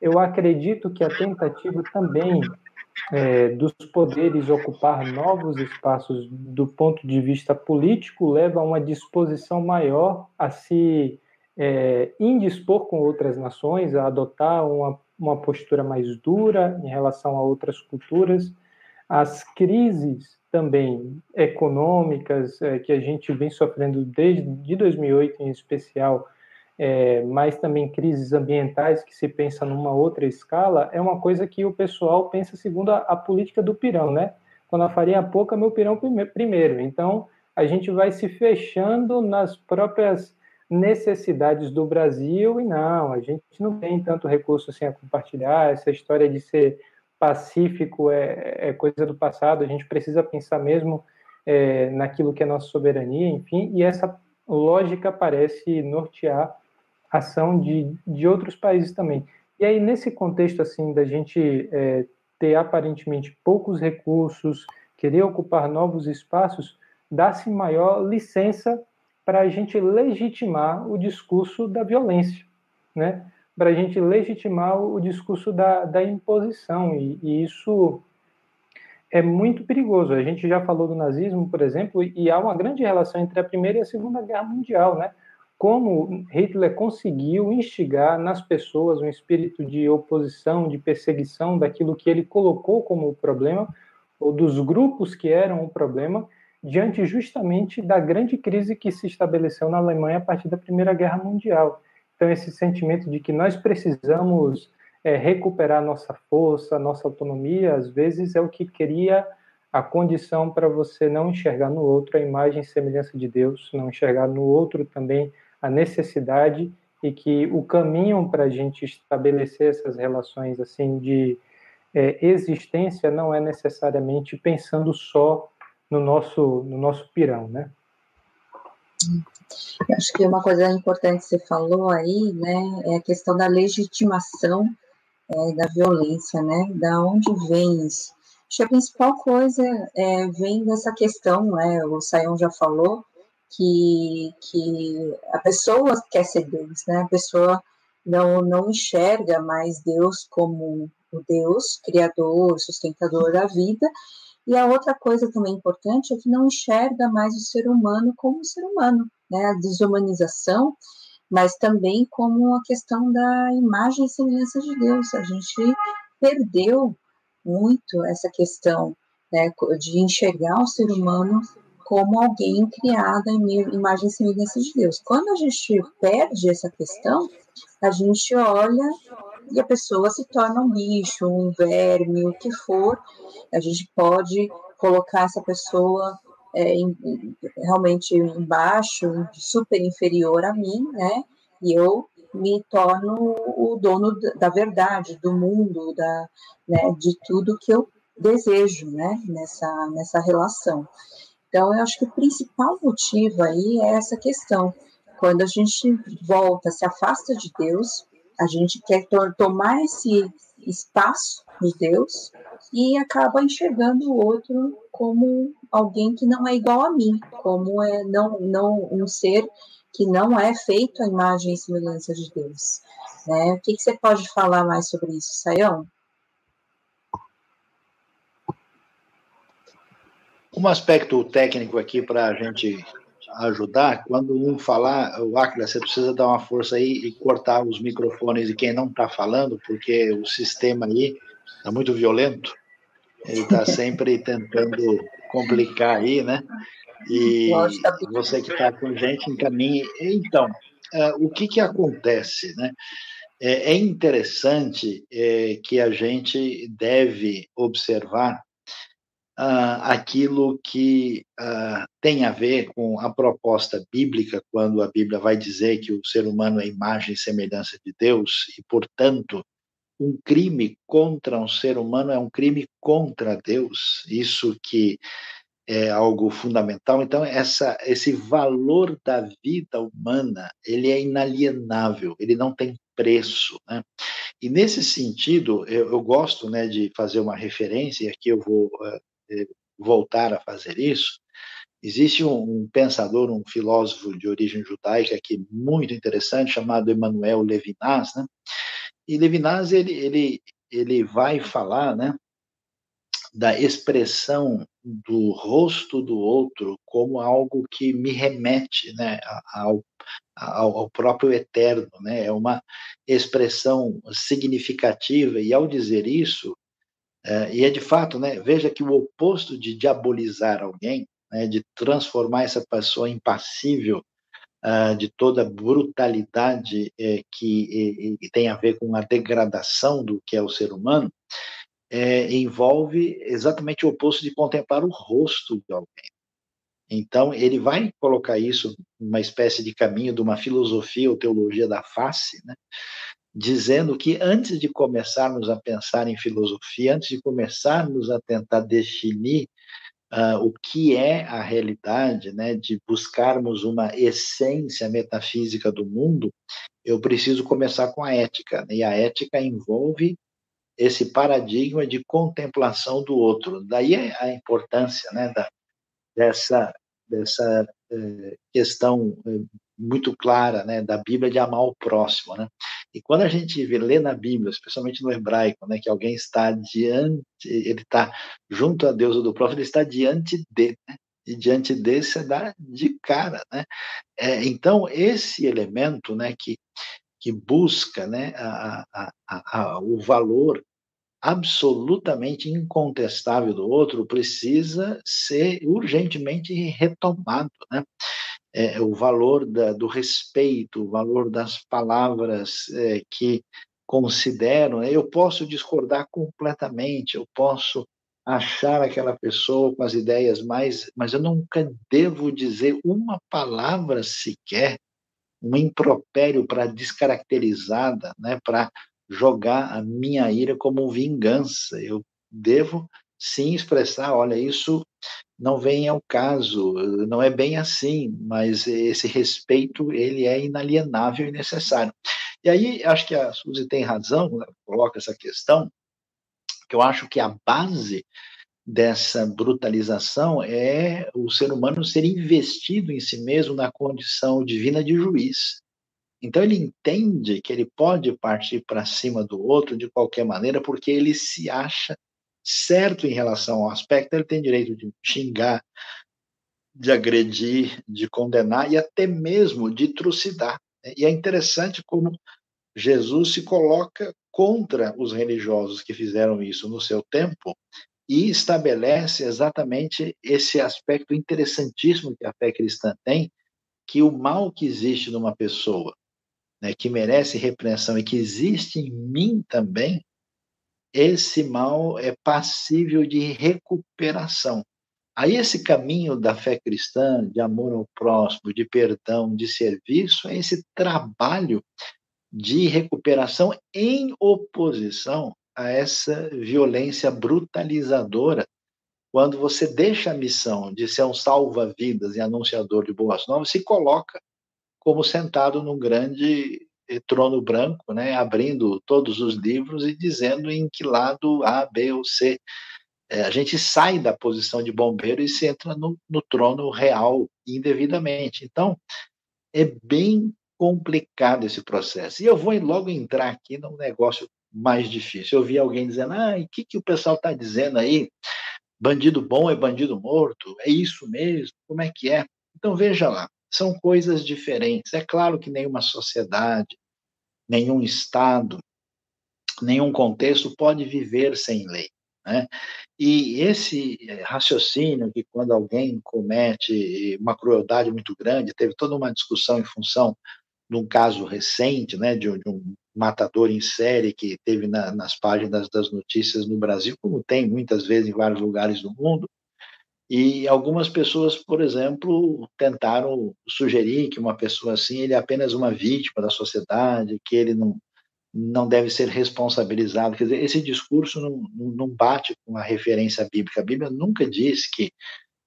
Eu acredito que a tentativa também é, dos poderes ocupar novos espaços do ponto de vista político leva a uma disposição maior a se é, indispor com outras nações, a adotar uma, uma postura mais dura em relação a outras culturas. As crises também econômicas é, que a gente vem sofrendo desde 2008 em especial, é, mas também crises ambientais que se pensa numa outra escala, é uma coisa que o pessoal pensa segundo a, a política do pirão, né? Quando a farinha é pouca, meu pirão primeiro. Então, a gente vai se fechando nas próprias necessidades do Brasil e não, a gente não tem tanto recurso assim a compartilhar, essa história de ser pacífico é, é coisa do passado, a gente precisa pensar mesmo é, naquilo que é nossa soberania, enfim, e essa lógica parece nortear a ação de, de outros países também. E aí, nesse contexto, assim, da gente é, ter aparentemente poucos recursos, querer ocupar novos espaços, dá-se maior licença para a gente legitimar o discurso da violência, né? Para a gente legitimar o discurso da, da imposição, e, e, isso é muito perigoso. A gente já falou do nazismo, por exemplo, e há uma grande relação entre a Primeira e a Segunda Guerra Mundial, né? Como Hitler conseguiu instigar nas pessoas um espírito de oposição, de perseguição daquilo que ele colocou como o problema, ou dos grupos que eram o problema, diante justamente da grande crise que se estabeleceu na Alemanha a partir da Primeira Guerra Mundial. Então, esse sentimento de que nós precisamos é, recuperar nossa força, nossa autonomia, às vezes é o que cria a condição para você não enxergar no outro a imagem e semelhança de Deus, não enxergar no outro também a necessidade e que o caminho para a gente estabelecer essas relações assim de é, existência não é necessariamente pensando só no nosso, no nosso pirão, né? Acho que uma coisa importante que você falou aí, né, é a questão da legitimação é, da violência, né? Da onde vem isso? Acho que a principal coisa é, vem dessa questão, né? O Sayão já falou que, que a pessoa quer ser Deus, né? A pessoa não, não enxerga mais Deus como o Deus criador, sustentador da vida, e a outra coisa também importante é que não enxerga mais o ser humano como ser humano, né? A desumanização, mas também como a questão da imagem e semelhança de Deus. A gente perdeu muito essa questão né, de enxergar o ser humano como alguém criado em imagem e semelhança de Deus. Quando a gente perde essa questão, a gente olha e a pessoa se torna um bicho, um verme, o que for. A gente pode colocar essa pessoa é, em, realmente embaixo, super inferior a mim, né? E eu me torno o dono da verdade, do mundo, da, né, de tudo que eu desejo, né, nessa, nessa relação. Então, eu acho que o principal motivo aí é essa questão. Quando a gente volta, se afasta de Deus, a gente quer to tomar esse espaço de Deus e acaba enxergando o outro como alguém que não é igual a mim, como é não, não um ser que não é feito a imagem e semelhança de Deus. Né? O que, que você pode falar mais sobre isso, Sayão? Um aspecto técnico aqui para a gente ajudar, quando um falar, o Acla, você precisa dar uma força aí e cortar os microfones de quem não está falando, porque o sistema aí está muito violento, ele está sempre tentando complicar aí, né? E você que está com a gente, encaminhe. Então, uh, o que, que acontece, né? É, é interessante é, que a gente deve observar uh, aquilo que uh, tem a ver com a proposta bíblica, quando a Bíblia vai dizer que o ser humano é imagem e semelhança de Deus, e, portanto, um crime contra um ser humano é um crime contra Deus. Isso que é algo fundamental. Então, essa, esse valor da vida humana, ele é inalienável, ele não tem preço, né? E nesse sentido, eu, eu gosto, né, de fazer uma referência, e aqui eu vou uh, voltar a fazer isso, existe um, um, pensador, um filósofo de origem judaica que muito interessante, chamado Emmanuel Levinas, né? E Levinas, ele, ele, ele vai falar, né, da expressão do rosto do outro como algo que me remete, né, ao, ao, ao próprio eterno, né? É uma expressão significativa e ao dizer isso, é, e é de fato, né, veja que o oposto de diabolizar alguém, né, de transformar essa pessoa em passível uh, de toda brutalidade é, que tem a ver com a degradação do que é o ser humano, é, envolve exatamente o oposto de contemplar o rosto de alguém. Então, ele vai colocar isso numa espécie de caminho de uma filosofia ou teologia da face, né? Dizendo que antes de começarmos a pensar em filosofia, antes de começarmos a tentar definir uh, o que é a realidade, né, de buscarmos uma essência metafísica do mundo, eu preciso começar com a ética. Né? E a ética envolve esse paradigma de contemplação do outro. Daí a importância né, da, dessa, dessa eh, questão eh, muito clara né, da Bíblia de amar o próximo. Né? E quando a gente lê na Bíblia, especialmente no hebraico, né, que alguém está diante, ele está junto a Deus ou do próprio, ele está diante de, né? e diante desse você dá de cara, né? É, então esse elemento, né, que que busca, né, a, a, a, o valor absolutamente incontestável do outro precisa ser urgentemente retomado, né? É, o valor da, do respeito, o valor das palavras é, que consideram. Né? Eu posso discordar completamente, eu posso achar aquela pessoa com as ideias mais, mas eu nunca devo dizer uma palavra sequer, um impropério para descaracterizada, né, para jogar a minha ira como vingança. Eu devo sim expressar, olha, isso não vem ao caso, não é bem assim, mas esse respeito ele é inalienável e necessário. E aí acho que a Suzy tem razão, quando coloca essa questão, que eu acho que a base dessa brutalização é o ser humano ser investido em si mesmo na condição divina de juiz. Então ele entende que ele pode partir para cima do outro de qualquer maneira porque ele se acha certo em relação ao aspecto, ele tem direito de xingar, de agredir, de condenar e até mesmo de trucidar. E é interessante como Jesus se coloca contra os religiosos que fizeram isso no seu tempo e estabelece exatamente esse aspecto interessantíssimo que a fé cristã tem, que o mal que existe numa pessoa, né, que merece repreensão e que existe em mim também, esse mal é passível de recuperação. Aí esse caminho da fé cristã, de amor ao próximo, de perdão, de serviço, é esse trabalho de recuperação em oposição a essa violência brutalizadora quando você deixa a missão de ser um salva-vidas e anunciador de boas novas, se coloca como sentado num grande trono branco, né, abrindo todos os livros e dizendo em que lado A, B ou C. É, a gente sai da posição de bombeiro e se entra no, no trono real indevidamente. Então, é bem complicado esse processo. E eu vou logo entrar aqui num negócio mais difícil. Eu vi alguém dizendo, ah, o que, que o pessoal está dizendo aí? Bandido bom é bandido morto? É isso mesmo? Como é que é? Então, veja lá, são coisas diferentes. É claro que nenhuma sociedade, nenhum Estado, nenhum contexto pode viver sem lei. Né? E esse eh, raciocínio que quando alguém comete uma crueldade muito grande, teve toda uma discussão em função de um caso recente, né, de, de um matador em série que teve na, nas páginas das notícias no Brasil, como tem muitas vezes em vários lugares do mundo. E algumas pessoas, por exemplo, tentaram sugerir que uma pessoa assim ele é apenas uma vítima da sociedade, que ele não não deve ser responsabilizado. Quer dizer, esse discurso não, não bate com a referência bíblica. A Bíblia nunca diz que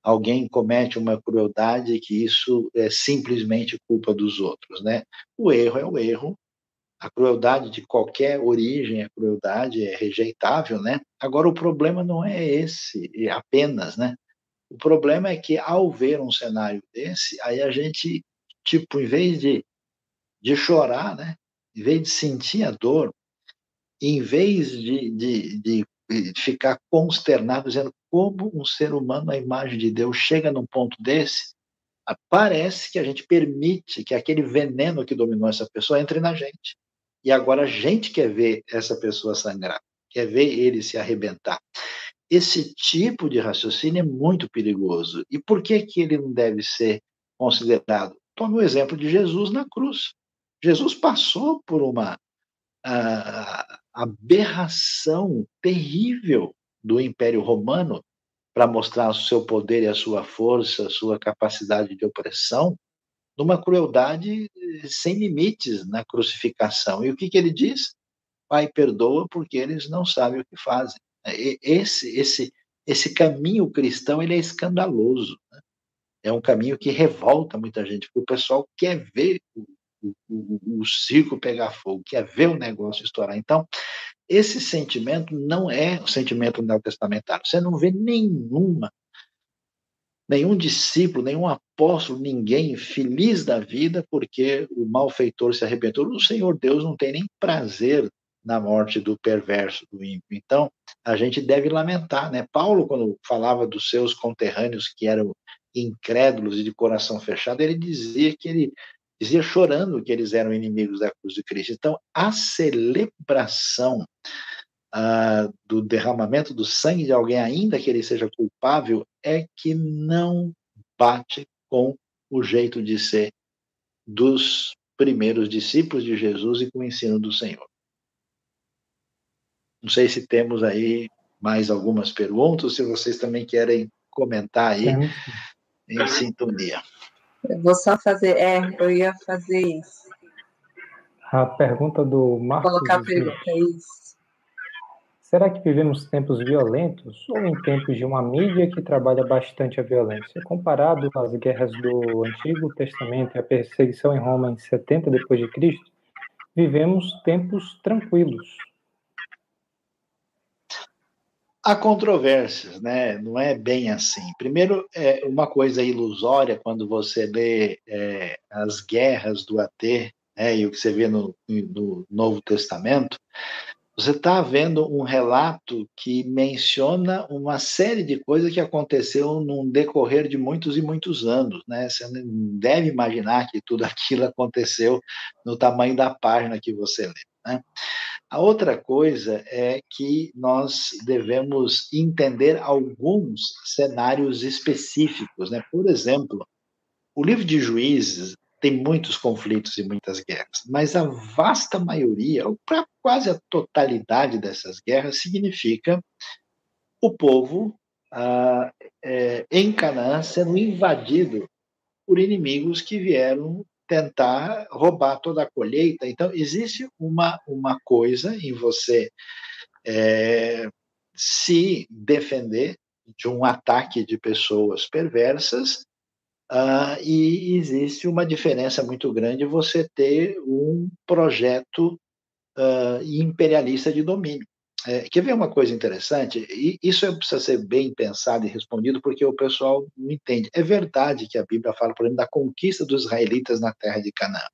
alguém comete uma crueldade que isso é simplesmente culpa dos outros, né? O erro é o erro. A crueldade de qualquer origem, a crueldade é rejeitável, né? Agora o problema não é esse apenas, né? O problema é que ao ver um cenário desse, aí a gente tipo, em vez de de chorar, né? em vez de sentir a dor, em vez de, de, de, ficar consternado, dizendo como um ser humano, a imagem de Deus, chega num ponto desse, parece que a gente permite que aquele veneno que dominou essa pessoa entre na gente. E agora a gente quer ver essa pessoa sangrar, quer ver ele se arrebentar. Esse tipo de raciocínio é muito perigoso. E por que, que ele não deve ser considerado? Tome o exemplo de Jesus na cruz. Jesus passou por uma uh, aberração terrível do Império Romano para mostrar o seu poder e a sua força, a sua capacidade de opressão, numa crueldade sem limites na crucificação. E o que, que ele diz? Pai, perdoa porque eles não sabem o que fazem. Esse, esse, esse caminho cristão ele é escandaloso. Né? É um caminho que revolta muita gente, porque o pessoal quer ver o, o, circo pegar fogo, que é ver o negócio estourar. Então, esse sentimento não é o sentimento neotestamentário. Você não vê nenhuma, nenhum discípulo, nenhum apóstolo, ninguém feliz da vida porque o malfeitor se arrebentou. O Senhor Deus não tem nem prazer na morte do perverso, do ímpio. Então, a gente deve lamentar, né? Paulo, quando falava dos seus conterrâneos que eram incrédulos e de coração fechado, ele dizia que ele dizia chorando que eles eram inimigos da cruz de Cristo. Então, a celebração ah, do derramamento do sangue de alguém, ainda que ele seja culpável, é que não bate com o jeito de ser dos primeiros discípulos de Jesus e com o ensino do Senhor. Não sei se temos aí mais algumas perguntas, se vocês também querem comentar aí em sintonia. Eu vou só fazer. É, eu ia fazer isso. A pergunta do Marcos. Colocar a pergunta, é isso. Será que vivemos tempos violentos ou em tempos de uma mídia que trabalha bastante a violência? Comparado às guerras do Antigo Testamento e a perseguição em Roma em 70 depois de Cristo, vivemos tempos tranquilos. Há controvérsias, né? Não é bem assim. Primeiro, é uma coisa ilusória quando você lê é, as guerras do AT né, e o que você vê no, no Novo Testamento, você está vendo um relato que menciona uma série de coisas que aconteceu num decorrer de muitos e muitos anos. Né? Você não deve imaginar que tudo aquilo aconteceu no tamanho da página que você lê. Né? A outra coisa é que nós devemos entender alguns cenários específicos. Né? Por exemplo, o livro de Juízes tem muitos conflitos e muitas guerras, mas a vasta maioria, ou quase a totalidade dessas guerras, significa o povo ah, é, em Canaã sendo invadido por inimigos que vieram tentar roubar toda a colheita. Então, existe uma, uma coisa em você é, se defender de um ataque de pessoas perversas, uh, e existe uma diferença muito grande você ter um projeto uh, imperialista de domínio. É, quer ver uma coisa interessante? E isso precisa ser bem pensado e respondido, porque o pessoal não entende. É verdade que a Bíblia fala, por exemplo, da conquista dos israelitas na terra de Canaã,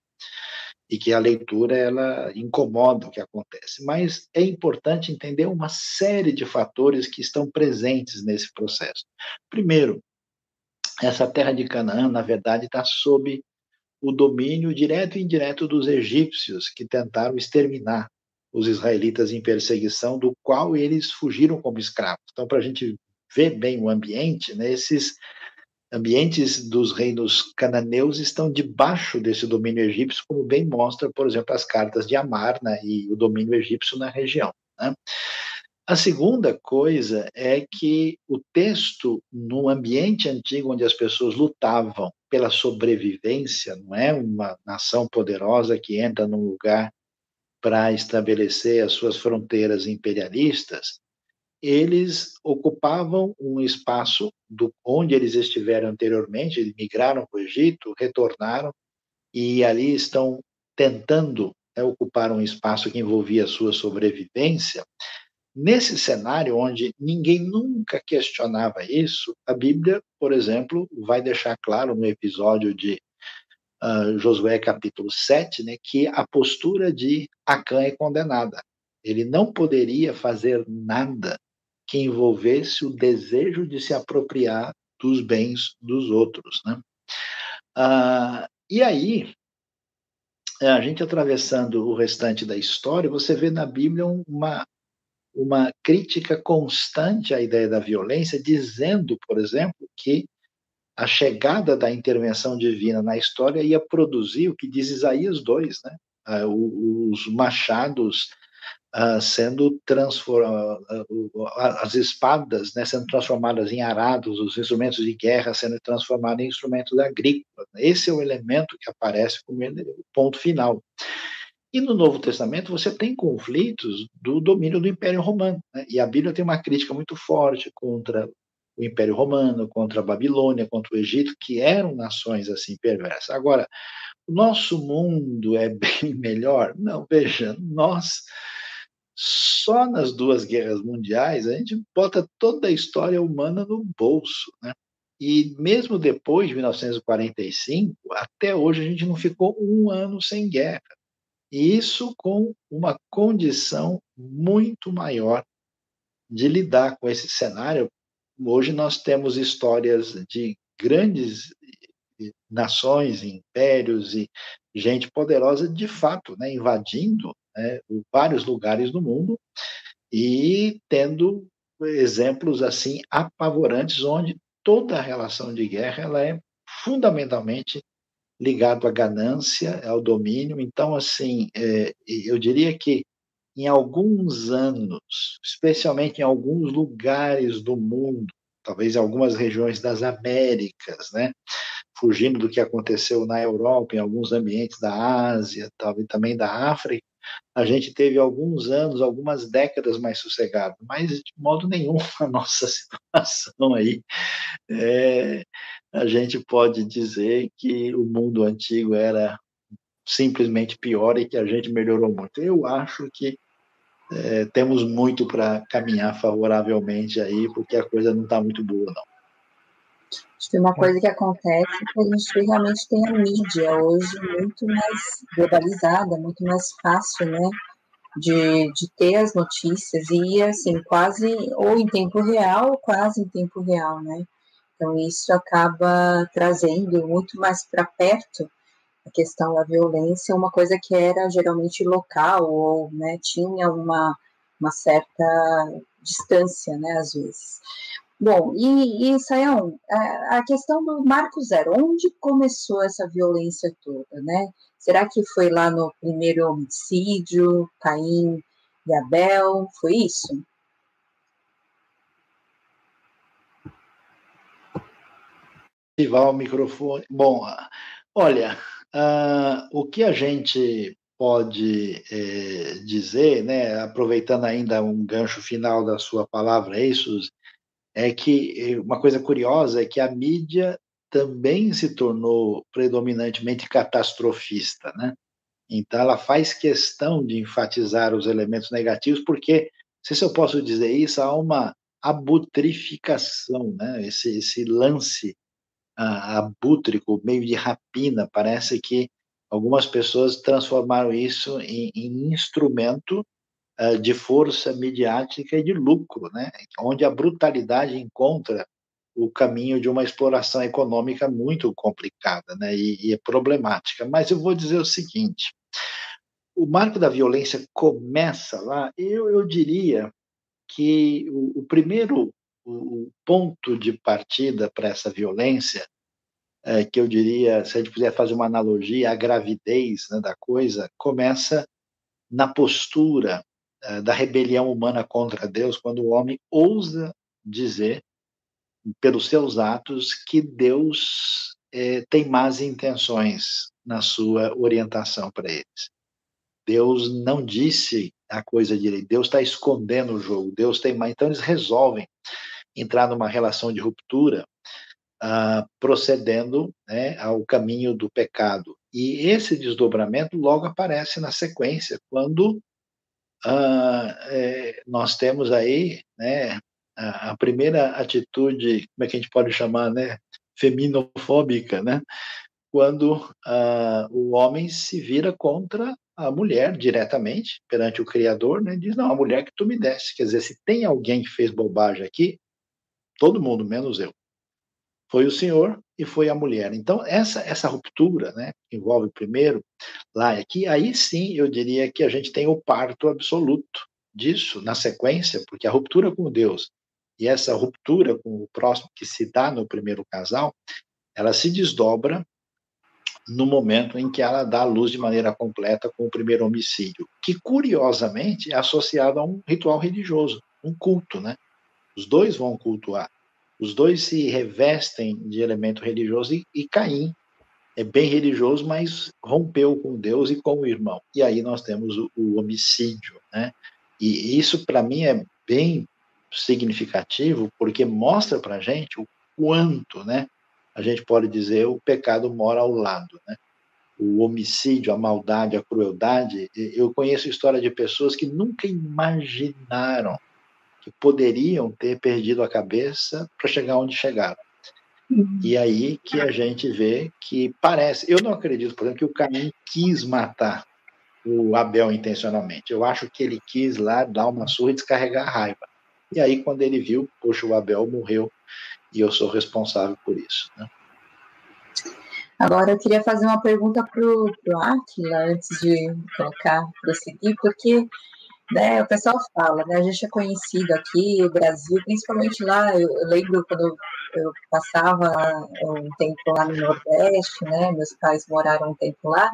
e que a leitura ela incomoda o que acontece. Mas é importante entender uma série de fatores que estão presentes nesse processo. Primeiro, essa terra de Canaã, na verdade, está sob o domínio direto e indireto dos egípcios, que tentaram exterminar os israelitas em perseguição, do qual eles fugiram como escravos. Então, para a gente ver bem o ambiente, né, esses ambientes dos reinos cananeus estão debaixo desse domínio egípcio, como bem mostra, por exemplo, as cartas de Amarna e o domínio egípcio na região. Né? A segunda coisa é que o texto, no ambiente antigo onde as pessoas lutavam pela sobrevivência, não é uma nação poderosa que entra num lugar para estabelecer as suas fronteiras imperialistas, eles ocupavam um espaço do onde eles estiveram anteriormente, migraram para o Egito, retornaram e ali estão tentando né, ocupar um espaço que envolvia a sua sobrevivência. Nesse cenário onde ninguém nunca questionava isso, a Bíblia, por exemplo, vai deixar claro no episódio de uh, Josué capítulo 7, né, que a postura de Acã é condenada. Ele não poderia fazer nada que envolvesse o desejo de se apropriar dos bens dos outros. Né? Uh, e aí, a gente atravessando o restante da história, você vê na Bíblia uma, uma crítica constante à ideia da violência, dizendo, por exemplo, que a chegada da intervenção divina na história ia produzir o que diz Isaías 2, né? Ah, os machados uh, sendo transformados, uh, as espadas né, sendo transformadas em arados, os instrumentos de guerra sendo transformados em instrumentos agrícolas. Esse é o elemento que aparece como o ponto final. E no Novo Testamento você tem conflitos do domínio do Império Romano. Né? E a Bíblia tem uma crítica muito forte contra o Império Romano, contra a Babilônia, contra o Egito, que eram nações assim perversas. Agora, o nosso mundo é bem melhor? Não, veja, nós só nas duas guerras mundiais a gente bota toda a história humana no bolso, né? E mesmo depois de 1945, até hoje a gente não ficou um ano sem guerra. E isso com uma condição muito maior de lidar com esse cenário, Hoje nós temos histórias de grandes nações, impérios e gente poderosa de fato, né, invadindo né, vários lugares do mundo e tendo exemplos assim apavorantes onde toda a relação de guerra ela é fundamentalmente ligado à ganância, ao domínio. Então, assim, é, eu diria que em alguns anos, especialmente em alguns lugares do mundo, talvez em algumas regiões das Américas, né? fugindo do que aconteceu na Europa, em alguns ambientes da Ásia, talvez também da África, a gente teve alguns anos, algumas décadas mais sossegado, mas de modo nenhum a nossa situação aí, é, a gente pode dizer que o mundo antigo era simplesmente pior e que a gente melhorou muito. Eu acho que é, temos muito para caminhar favoravelmente aí, porque a coisa não está muito boa, não. Acho que uma coisa que acontece é que a gente realmente tem a mídia hoje muito mais globalizada, muito mais fácil, né? De, de ter as notícias e, assim, quase, ou em tempo real, ou quase em tempo real, né? Então, isso acaba trazendo muito mais para perto a questão da violência, uma coisa que era geralmente local ou né, tinha uma, uma certa distância, né, às vezes. Bom, e, e Sayão, a, a questão do Marco Zero, onde começou essa violência toda, né? Será que foi lá no primeiro homicídio, Caim e Abel, foi isso? Ativar o microfone. Bom, olha, Uh, o que a gente pode é, dizer, né, aproveitando ainda um gancho final da sua palavra aí, Suzy, é que uma coisa curiosa é que a mídia também se tornou predominantemente catastrofista, né? Então ela faz questão de enfatizar os elementos negativos, porque, se eu posso dizer isso, há uma abutrificação, né? Esse, esse lance abútrico, meio de rapina, parece que algumas pessoas transformaram isso em, em instrumento uh, de força midiática e de lucro, né? Onde a brutalidade encontra o caminho de uma exploração econômica muito complicada né, e, e, é problemática. Mas eu vou dizer o seguinte: o marco da violência começa lá, eu, eu diria que o, o primeiro o, ponto de partida para essa violência, é, que eu diria, se a gente puder fazer uma analogia, a gravidez né, da coisa, começa na postura é, da rebelião humana contra Deus, quando o homem ousa dizer pelos seus atos, que Deus é, tem más intenções na sua orientação para eles. Deus não disse a coisa direita, Deus está escondendo o jogo, Deus tem mais. Então, eles resolvem entrar numa relação de ruptura, uh, procedendo né, ao caminho do pecado. E esse desdobramento logo aparece na sequência, quando uh, é, nós temos aí né, a, primeira atitude, como é que a gente pode chamar, né, feminofóbica, né, quando uh, o homem se vira contra a mulher diretamente perante o Criador, né, diz não, a mulher que tu me desse, quer dizer, se tem alguém que fez bobagem aqui, todo mundo menos eu, foi o Senhor e foi a mulher. Então essa essa ruptura, né, envolve primeiro lá e aqui, aí sim eu diria que a gente tem o parto absoluto disso na sequência, porque a ruptura com Deus e essa ruptura com o próximo que se dá no primeiro casal, ela se desdobra no momento em que ela dá a luz de maneira completa com o primeiro homicídio, que curiosamente é associado a um ritual religioso, um culto, né? Os dois vão cultuar, os dois se revestem de elemento religioso e, e Caim é bem religioso, mas rompeu com Deus e com o irmão. E aí nós temos o, o homicídio, né? E isso para mim é bem significativo porque mostra para gente o quanto, né, a gente pode dizer, o pecado mora ao lado, né? O homicídio, a maldade, a crueldade. Eu conheço história de pessoas que nunca imaginaram que poderiam ter perdido a cabeça para chegar onde chegaram. E aí que a gente vê que parece. Eu não acredito, por exemplo, que o Caim quis matar o Abel intencionalmente. Eu acho que ele quis lá dar uma surra e descarregar a raiva. E aí, quando ele viu, poxa, o Abel morreu e eu sou responsável por isso. Né? Agora, eu queria fazer uma pergunta para o Aquila, antes de colocar, prosseguir, porque né, o pessoal fala, né, a gente é conhecido aqui, o Brasil, principalmente lá, eu, eu lembro quando eu passava um tempo lá no Nordeste, né, meus pais moraram um tempo lá,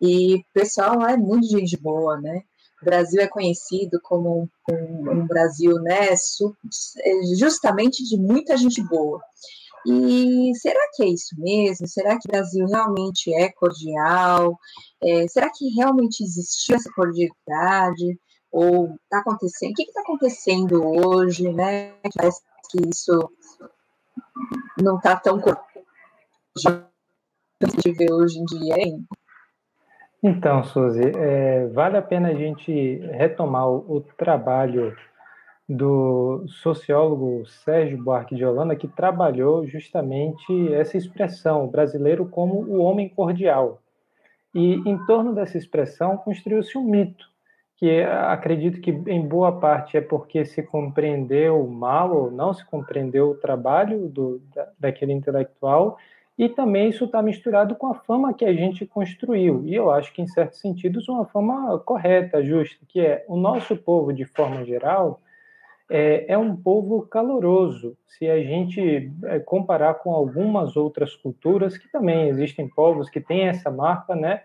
e o pessoal lá é muito gente boa, né, o Brasil é conhecido como um, um, um Brasil, né, justamente de muita gente boa. E será que é isso mesmo? Será que o Brasil realmente é cordial? É, será que realmente existiu essa cordialidade? Ou está acontecendo? O que está acontecendo hoje, né? Parece que isso não está tão gente vê hoje em dia, hein? Então, Suzy, é, vale a pena a gente retomar o, o, trabalho do sociólogo Sérgio Buarque de Holanda, que trabalhou justamente essa expressão, brasileiro como o homem cordial. E em torno dessa expressão construiu-se um mito, que acredito que em boa parte é porque se compreendeu mal ou não se compreendeu o trabalho do, da, daquele intelectual, e também isso está misturado com a fama que a gente construiu. E eu acho que, em certos sentidos, uma fama correta, justa, que é o nosso povo, de forma geral, é, é um povo caloroso. Se a gente é, comparar com algumas outras culturas, que também existem povos que têm essa marca, né?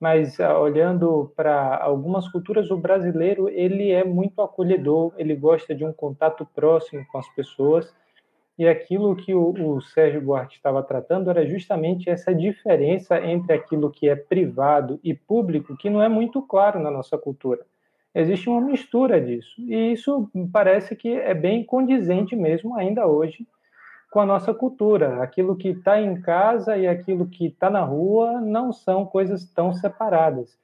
Mas ah, olhando para algumas culturas, o brasileiro ele é muito acolhedor, ele gosta de um contato próximo com as pessoas E aquilo que o, o Sérgio Buarque estava tratando era justamente essa diferença entre aquilo que é privado e público, que não é muito claro na nossa cultura. Existe uma mistura disso. E isso parece que é bem condizente mesmo ainda hoje com a nossa cultura. Aquilo que está em casa e aquilo que está na rua não são coisas tão separadas.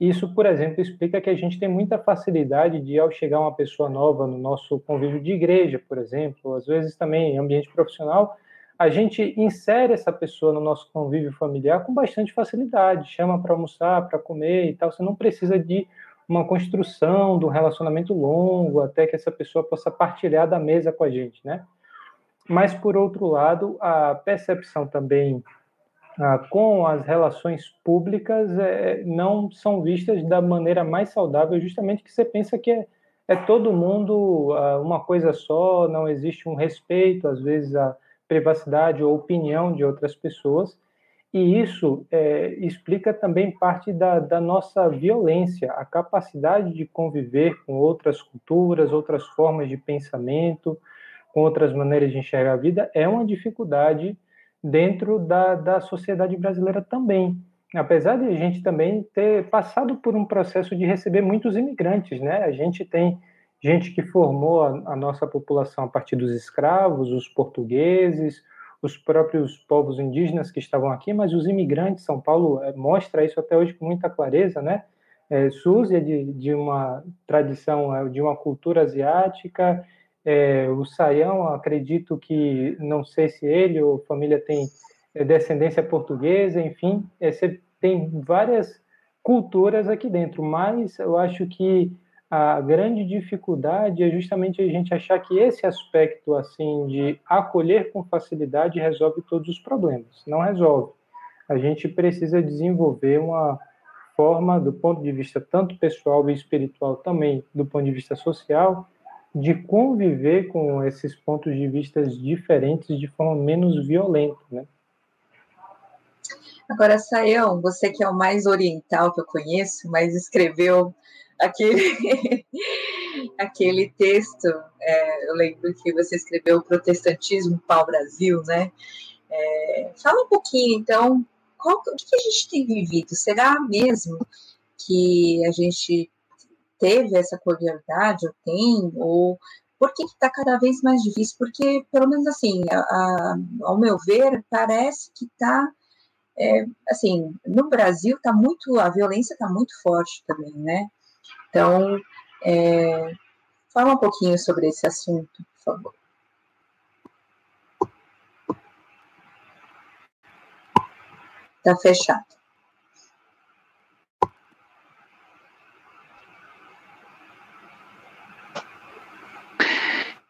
Isso, por exemplo, explica que a gente tem muita facilidade de, ao chegar uma pessoa nova no nosso convívio de igreja, por exemplo, às vezes também em ambiente profissional, a gente insere essa pessoa no nosso convívio familiar com bastante facilidade, chama para almoçar, para comer e tal. Você não precisa de uma construção de um relacionamento longo até que essa pessoa possa partilhar da mesa com a gente, né? Mas, por outro lado, a percepção também ah, com as relações públicas é, não são vistas da maneira mais saudável, justamente que você pensa que é, é todo mundo ah, uma coisa só, não existe um respeito, às vezes, à privacidade ou opinião de outras pessoas, e isso é, explica também parte da, da nossa violência, a capacidade de conviver com outras culturas, outras formas de pensamento, com outras maneiras de enxergar a vida, é uma dificuldade dentro da, da sociedade brasileira também. Apesar de a gente também ter passado por um processo de receber muitos imigrantes, né? A gente tem gente que formou a, a nossa população a partir dos escravos, os portugueses, os próprios povos indígenas que estavam aqui, mas os imigrantes, São Paulo é, mostra isso até hoje com muita clareza, né? É, Suzy é de, de uma tradição, é, de uma cultura asiática, é, o Saião, acredito que, não sei se ele ou família tem é, descendência portuguesa, enfim, é, você tem várias culturas aqui dentro, mas eu acho que a grande dificuldade é justamente a gente achar que esse aspecto assim de acolher com facilidade resolve todos os problemas. Não resolve. A gente precisa desenvolver uma forma, do ponto de vista tanto pessoal e espiritual, também do ponto de vista social, de conviver com esses pontos de vista diferentes de forma menos violenta, né? Agora, Sayão, você que é o mais oriental que eu conheço, mas escreveu aquele, aquele texto, é, eu lembro que você escreveu Protestantismo Pau-Brasil, né? É, fala um pouquinho, então, qual, o que a gente tem vivido? Será mesmo que a gente teve essa cordialidade, ou tem, ou por que está cada vez mais difícil? Porque, pelo menos assim, a, a, ao meu ver, parece que está, é, assim, no Brasil está muito, a violência está muito forte também, né? Então, é, fala um pouquinho sobre esse assunto, por favor. Está fechado.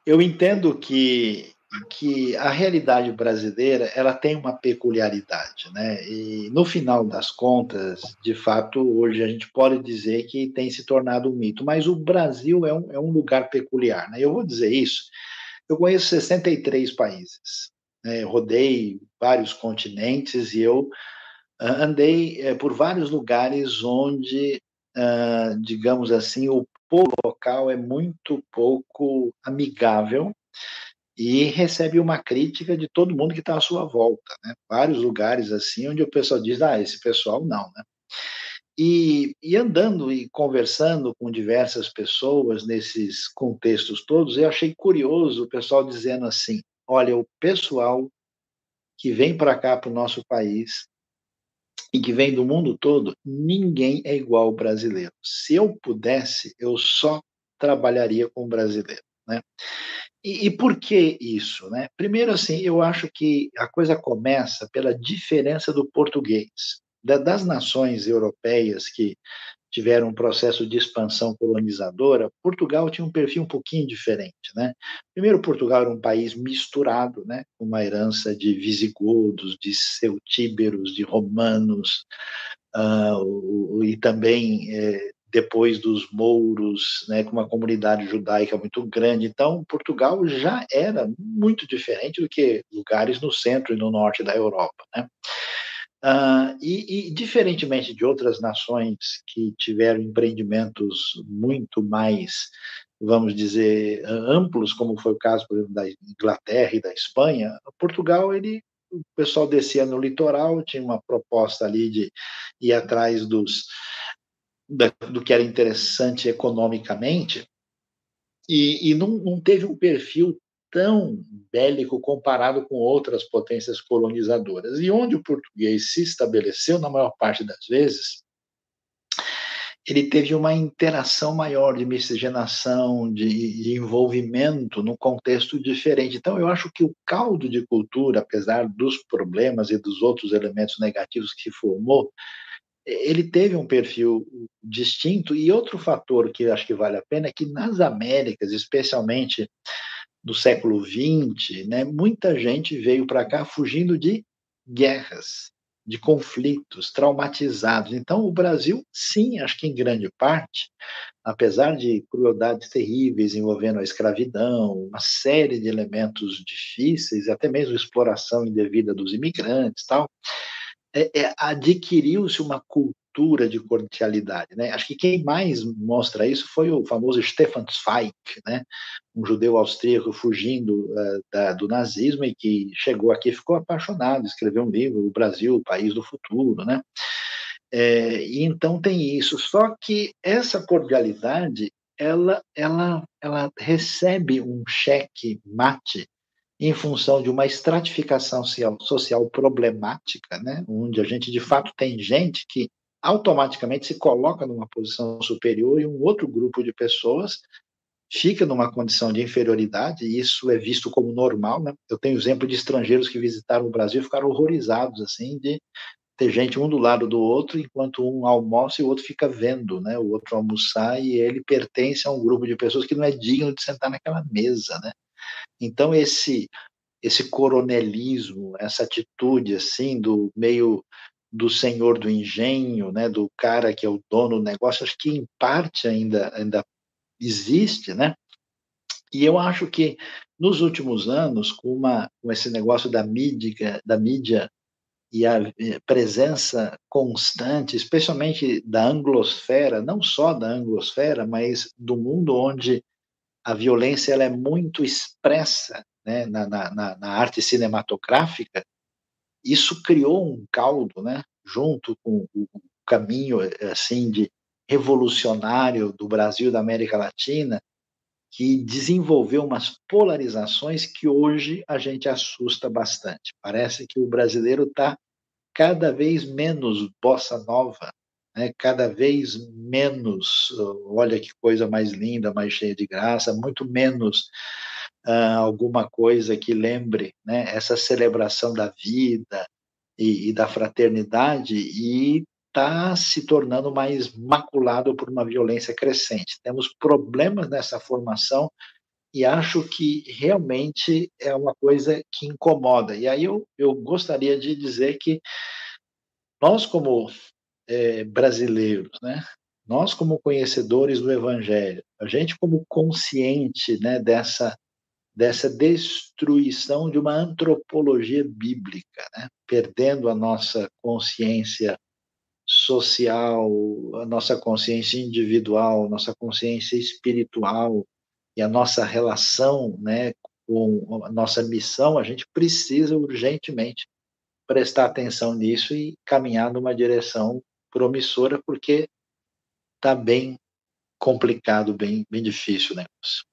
Eu entendo que, que a realidade brasileira ela tem uma peculiaridade, né? E no final das contas, de fato, hoje a gente pode dizer que tem se tornado um mito, mas o Brasil é um, é um lugar peculiar, né? Eu vou dizer isso. Eu conheço 63 países, né? rodei vários continentes e eu uh, andei uh, por vários lugares onde, uh, digamos assim, o povo local é muito pouco amigável e recebe uma crítica de todo mundo que está à sua volta, né? Vários lugares assim onde o pessoal diz, ah, esse pessoal não, né? E, e, andando e conversando com diversas pessoas nesses contextos todos, eu achei curioso o pessoal dizendo assim: olha, o pessoal que vem para cá, para o nosso país, e que vem do mundo todo, ninguém é igual ao brasileiro. Se eu pudesse, eu só trabalharia com o brasileiro, né? E, e, por que isso, né? Primeiro, assim, eu acho que a coisa começa pela diferença do português. das nações europeias que tiveram um processo de expansão colonizadora, Portugal tinha um perfil um pouquinho diferente, né? Primeiro, Portugal era um país misturado, né? Uma herança de visigodos, de celtíberos, de romanos, uh, e também é, depois dos mouros, né? Com uma comunidade judaica muito grande. Então, Portugal já era muito diferente do que lugares no centro e no norte da Europa, né? Uh, e, e, diferentemente de outras nações que tiveram empreendimentos muito mais vamos dizer, amplos, como foi o caso, por exemplo, da Inglaterra e da Espanha, Portugal, ele, o pessoal descia no litoral, tinha uma proposta ali de ir atrás dos, do que era interessante economicamente, e, e não, não teve um perfil tão bélico comparado com outras potências colonizadoras. E onde o português se estabeleceu, na maior parte das vezes, ele teve uma interação maior de miscigenação, de, de, envolvimento num contexto diferente. Então, eu acho que o caldo de cultura, apesar dos problemas e dos outros elementos negativos que formou, ele teve um perfil distinto. E outro fator que eu acho que vale a pena é que nas Américas, especialmente no século XX, né, muita gente veio para cá fugindo de guerras de conflitos, traumatizados. Então, o Brasil, sim, acho que em grande parte, apesar de crueldades terríveis envolvendo a escravidão, uma série de elementos difíceis, até mesmo exploração indevida dos imigrantes, tal, é, é, adquiriu-se uma cultura cultura de cordialidade. Né? Acho que quem mais mostra isso foi o famoso Stefan Zweig, né? um judeu austríaco fugindo uh, da, do nazismo e que chegou aqui e ficou apaixonado, escreveu um livro, O Brasil, o País do Futuro. Né? É, e então tem isso. Só que essa cordialidade ela, ela, ela recebe um cheque mate em função de uma estratificação social, problemática, né? onde a gente de fato tem gente que automaticamente se coloca numa posição superior e um outro grupo de pessoas fica numa condição de inferioridade, e isso é visto como normal. Né? Eu tenho exemplo de estrangeiros que visitaram o Brasil e ficaram horrorizados, assim, de ter gente um do lado do outro, enquanto um almoça e o outro fica vendo né, o outro almoçar, e ele pertence a um grupo de pessoas que não é digno de sentar naquela mesa. Né? Então, esse esse coronelismo, essa atitude assim do meio do senhor do engenho, né, do cara que é o dono do negócio, acho que em parte ainda, ainda existe, né? E eu acho que nos últimos anos, com, uma, com esse negócio da mídia, da mídia e a presença constante, especialmente da anglosfera, não só da anglosfera, mas do mundo onde a violência ela é muito expressa né, na, na, na arte cinematográfica, isso criou um caldo, né, junto com o caminho assim de revolucionário do Brasil da América Latina, que desenvolveu umas polarizações que hoje a gente assusta bastante. Parece que o brasileiro está cada vez menos bossa nova, né? cada vez menos, olha que coisa mais linda, mais cheia de graça, muito menos uh, alguma coisa que lembre né, essa celebração da vida e, e da fraternidade e está se tornando mais maculado por uma violência crescente. Temos problemas nessa formação e acho que realmente é uma coisa que incomoda. E aí eu, eu gostaria de dizer que nós, como é, brasileiros, né, nós, como conhecedores do Evangelho, a gente, como consciente né, dessa dessa destruição de uma antropologia bíblica, né? perdendo a nossa consciência social, a nossa consciência individual, nossa consciência espiritual e a nossa relação né, com a nossa missão, a gente precisa urgentemente prestar atenção nisso e caminhar numa direção promissora, porque está bem complicado, bem, bem difícil o negócio.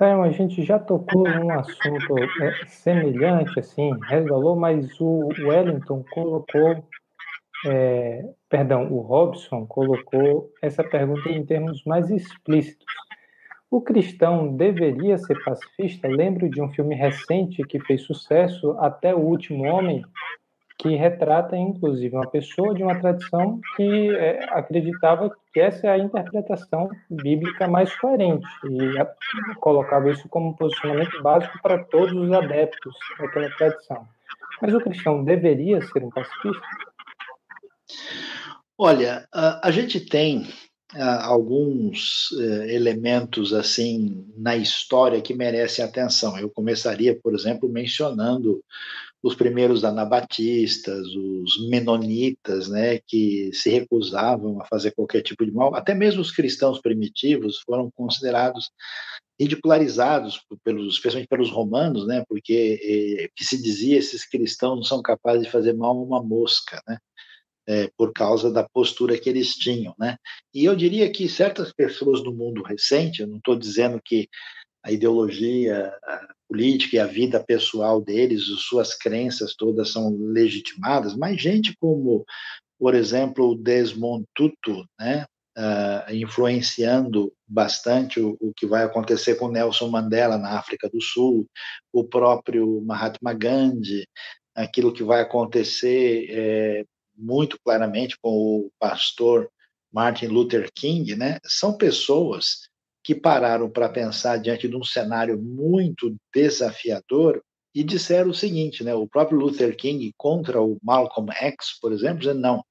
Simon, a gente já tocou num assunto é, semelhante, assim, resolou, mas o Wellington colocou, é, perdão, o Robson colocou essa pergunta em termos mais explícitos. O cristão deveria ser pacifista? Lembro de um filme recente que fez sucesso, Até o Último Homem, que retrata, inclusive, uma pessoa de uma tradição que é, acreditava que essa é a interpretação bíblica mais coerente e a, colocava isso como um posicionamento básico para todos os adeptos daquela tradição. Mas o cristão deveria ser um pacifista? Olha, a, gente tem alguns eh, elementos assim na história que merecem atenção. Eu começaria, por exemplo, mencionando os primeiros anabatistas, os menonitas, né, que se recusavam a fazer qualquer tipo de mal, até mesmo os cristãos primitivos foram considerados ridicularizados pelos, especialmente pelos romanos, né, porque eh, que se dizia esses cristãos não são capazes de fazer mal a uma mosca, né, é, por causa da postura que eles tinham, né. E eu diria que certas pessoas do mundo recente, eu não estou dizendo que a ideologia a política e a vida pessoal deles, suas crenças todas são legitimadas, mas gente como, por exemplo, Desmond Tutu, né, uh, influenciando bastante o, o, que vai acontecer com Nelson Mandela na África do Sul, o próprio Mahatma Gandhi, aquilo que vai acontecer é, muito claramente com o pastor Martin Luther King, né, são pessoas que pararam para pensar diante de um cenário muito desafiador e disseram o seguinte, né, o próprio Luther King contra o Malcolm X, por exemplo, dizendo não,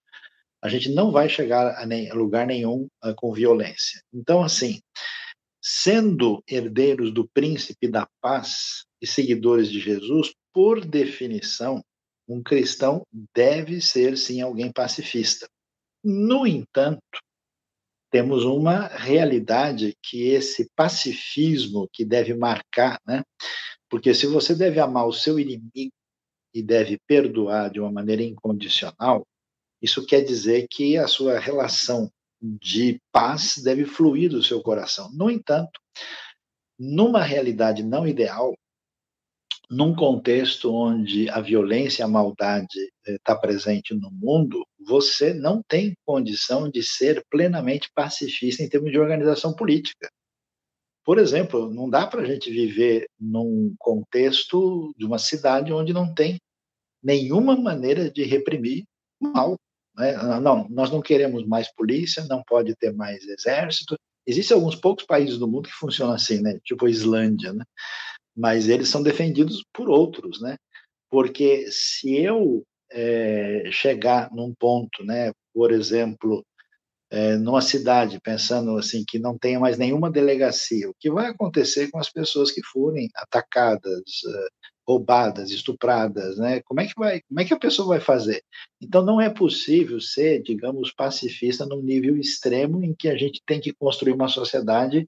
a gente não vai chegar a, nem, lugar nenhum uh, com violência. Então, assim, sendo herdeiros do príncipe da paz e seguidores de Jesus, por definição, um cristão deve ser sim alguém pacifista. No entanto, temos uma realidade que esse pacifismo que deve marcar, né? Porque se você deve amar o seu inimigo e deve perdoar de uma maneira incondicional, isso quer dizer que a sua relação de paz deve fluir do seu coração. No entanto, numa realidade não ideal, num contexto onde a violência e a maldade está eh, presente no mundo, você não tem condição de ser plenamente pacifista em termos de organização política. Por exemplo, não dá para a gente viver num contexto de uma cidade onde não tem nenhuma maneira de reprimir mal. Né? Não, nós não queremos mais polícia, não pode ter mais exército. Existem alguns poucos países do mundo que funcionam assim, né? tipo a Islândia. Né? Mas eles são defendidos por outros, né? Porque se eu é, chegar num ponto, né, por exemplo, é, numa cidade, pensando assim que não tenha mais nenhuma delegacia, o que vai acontecer com as pessoas que forem atacadas, é, roubadas, estupradas, né? Como é que vai? Como é que a pessoa vai fazer? Então não é possível ser, digamos, pacifista num nível extremo em que a gente tem que construir uma sociedade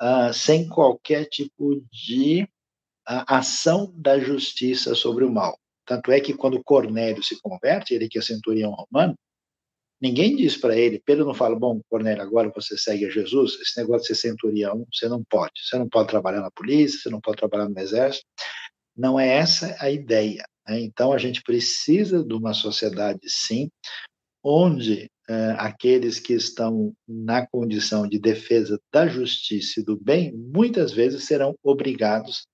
uh, sem qualquer tipo de uh, ação da justiça sobre o mal. Tanto é que quando Cornélio se converte, ele que é centurião romano, ninguém diz para ele, Pedro não fala, bom, Cornélio, agora você segue a Jesus, esse negócio de ser centurião, você não pode. Você não pode trabalhar na polícia, você não pode trabalhar no exército. Não é essa a ideia. Né? Então, a gente precisa de uma sociedade, sim, onde uh, aqueles que estão na condição de defesa da justiça e do bem, muitas vezes serão obrigados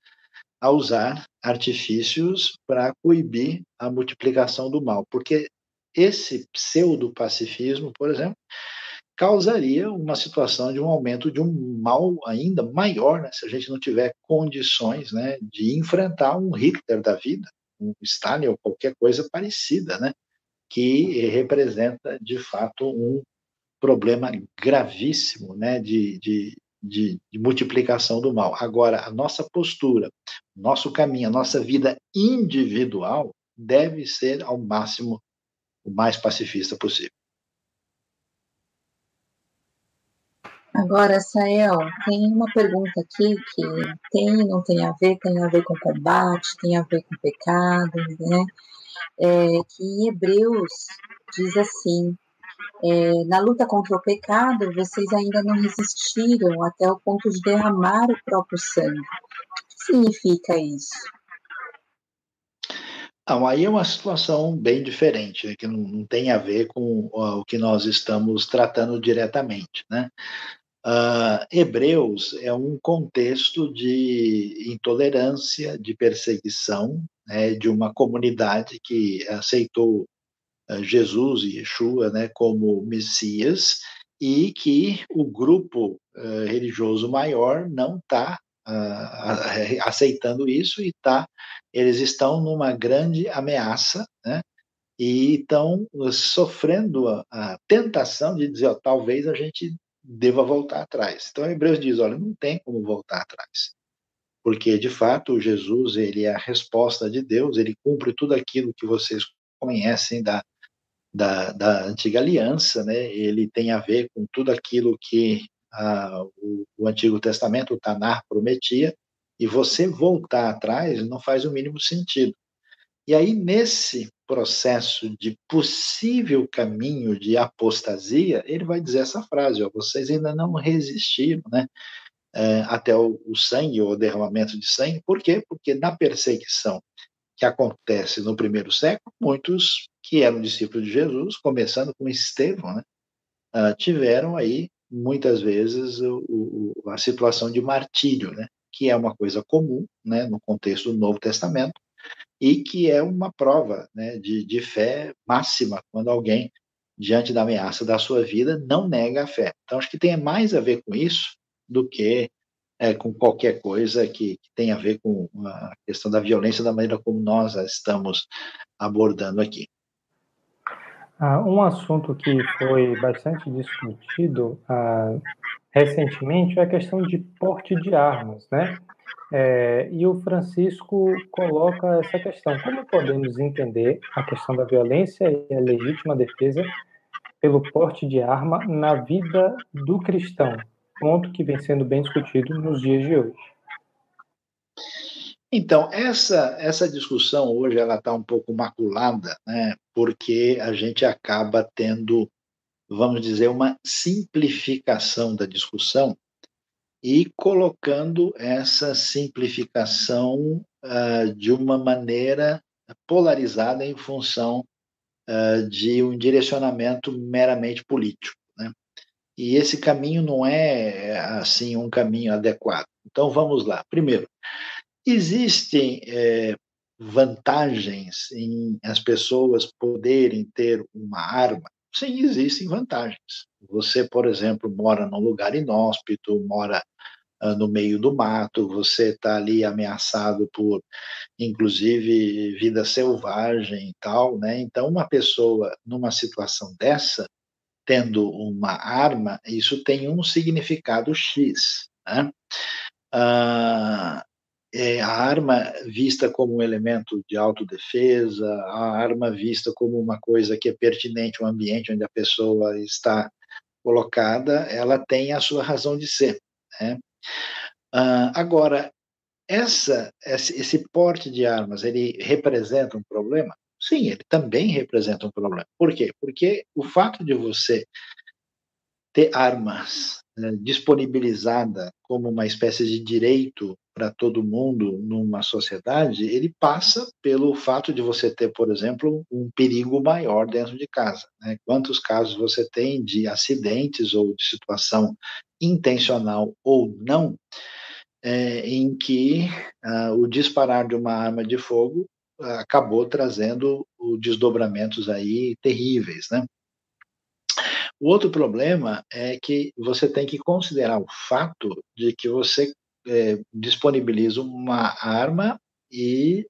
a usar artifícios para coibir a multiplicação do mal, porque esse pseudo-pacifismo, por exemplo, causaria uma situação de um aumento de um mal ainda maior, né, se a gente não tiver condições né, de enfrentar um Hitler da vida, um Stalin ou qualquer coisa parecida, né? Que representa, de fato, um problema gravíssimo né, de, de, de, de, multiplicação do mal. Agora, a nossa postura, nosso caminho, a nossa vida individual deve ser, ao máximo, o mais pacifista possível. Agora, Sael, tem uma pergunta aqui que tem, não tem a ver, tem a ver com combate, tem a ver com pecado, né? É, que em Hebreus diz assim: é, na luta contra o pecado, vocês ainda não resistiram até o ponto de derramar o próprio sangue. O que significa isso? Não, aí é uma situação bem diferente, né, que não, não, tem a ver com o que nós estamos tratando diretamente. Né? Uh, Hebreus é um contexto de intolerância, de perseguição, né, de uma comunidade que aceitou uh, Jesus e Yeshua né, como Messias e que o grupo uh, religioso maior não está aceitando isso e tá, eles estão numa grande ameaça, né, e estão sofrendo a, a tentação de dizer, ó, talvez a gente deva voltar atrás. Então, Hebreus diz: olha, não tem como voltar atrás. Porque de fato Jesus ele é a resposta de Deus, ele cumpre tudo aquilo que vocês conhecem da, da, da antiga aliança, né? Ele tem a ver com tudo aquilo que ah, o, o, Antigo Testamento, o Tanar, prometia, e você voltar atrás não faz o mínimo sentido. E aí, nesse processo de possível caminho de apostasia, ele vai dizer essa frase: ó, vocês ainda não resistiram, né? É, até o, o sangue, ou derramamento de sangue. Por quê? Porque na perseguição que acontece no primeiro século, muitos que eram discípulos de Jesus, começando com Estevão, né, uh, tiveram aí muitas vezes o, o, a situação de martírio, né, que é uma coisa comum né, no contexto do Novo Testamento e que é uma prova né, de, de fé máxima quando alguém diante da ameaça da sua vida não nega a fé. Então acho que tem mais a ver com isso do que é, com qualquer coisa que, que tenha a ver com a questão da violência da maneira como nós a estamos abordando aqui. Ah, um assunto que foi bastante discutido ah, recentemente é a questão de porte de armas, né? É, e o Francisco coloca essa questão: como podemos entender a questão da violência e a legítima defesa pelo porte de arma na vida do cristão? Ponto que vem sendo bem discutido nos dias de hoje. Então, essa, essa discussão hoje ela está um pouco maculada, né, porque a gente acaba tendo, vamos dizer, uma simplificação da discussão e colocando essa simplificação uh, de uma maneira polarizada em função uh, de um direcionamento meramente político. E esse caminho não é assim um caminho adequado. Então vamos lá. Primeiro, existem é, vantagens em as pessoas poderem ter uma arma? Sim, existem vantagens. Você, por exemplo, mora num lugar inóspito, mora uh, no meio do mato, você está ali ameaçado por, inclusive, vida selvagem e tal, né? Então, uma pessoa numa situação dessa, tendo uma arma, isso tem um significado X. Né? Ah, é a arma vista como um elemento de autodefesa, a arma vista como uma coisa que é pertinente ao ambiente onde a pessoa está colocada, ela tem a sua razão de ser. Né? Ah, agora, essa, esse porte de armas, ele representa um problema? Sim, ele também representa um problema. Por quê? Porque o fato de você ter armas né, disponibilizada como uma espécie de direito para todo mundo numa sociedade, ele passa pelo fato de você ter, por exemplo, um perigo maior dentro de casa. Né? Quantos casos você tem de acidentes ou de situação intencional ou não, é, em que ah, o disparar de uma arma de fogo acabou trazendo desdobramentos aí terríveis, né? O outro problema é que você tem que considerar o fato de que você é, disponibiliza uma arma e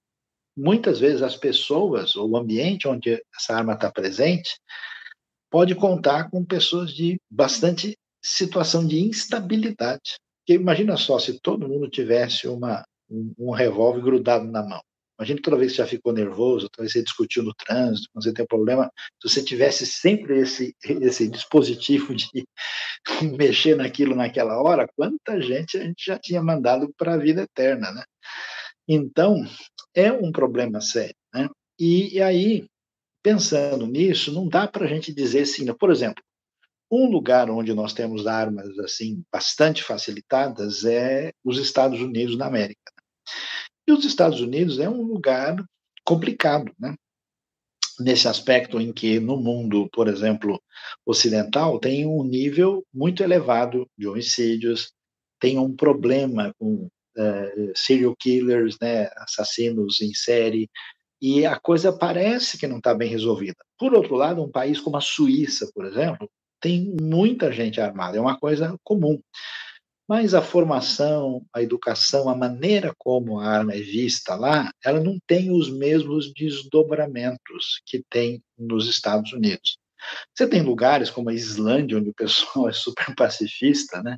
muitas vezes as pessoas ou o ambiente onde essa arma está presente pode contar com pessoas de bastante situação de instabilidade. Porque imagina só se todo mundo tivesse uma, um, um revólver grudado na mão. Imagina toda vez que você já ficou nervoso, talvez você discutiu no trânsito, quando você tem um problema, se você tivesse sempre esse, esse dispositivo de mexer naquilo naquela hora, quanta gente a gente já tinha mandado para a vida eterna, né? Então, é um problema sério, né? E, e aí, pensando nisso, não dá para a gente dizer assim, por exemplo, um lugar onde nós temos armas assim bastante facilitadas é os Estados Unidos da América. E os Estados Unidos é um lugar complicado, né? Nesse aspecto em que no mundo, por exemplo, ocidental, tem um nível muito elevado de homicídios, tem um problema com uh, serial killers, né, assassinos em série, e a coisa parece que não está bem resolvida. Por outro lado, um país como a Suíça, por exemplo, tem muita gente armada, é uma coisa comum. Mas a formação, a educação, a maneira como a arma é vista lá, ela não tem os mesmos desdobramentos que tem nos Estados Unidos. Você tem lugares como a Islândia, onde o pessoal é super pacifista, né?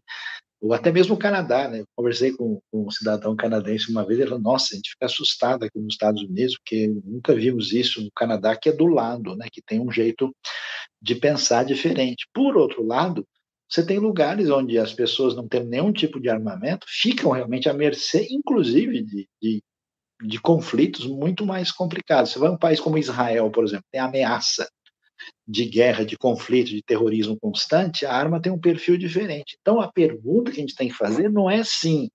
ou até mesmo o Canadá, né? Eu conversei com, com, um cidadão canadense uma vez, ele falou, nossa, a gente fica assustado aqui nos Estados Unidos, porque nunca vimos isso no Canadá, que é do lado, né? Que tem um jeito de pensar diferente. Por outro lado, você tem lugares onde as pessoas não têm nenhum tipo de armamento, ficam realmente à mercê, inclusive, de, de, de conflitos muito mais complicados. Você vai a um país como Israel, por exemplo, tem ameaça de guerra, de conflito, de terrorismo constante, a arma tem um perfil diferente. Então, a pergunta que a gente tem que fazer não é sim,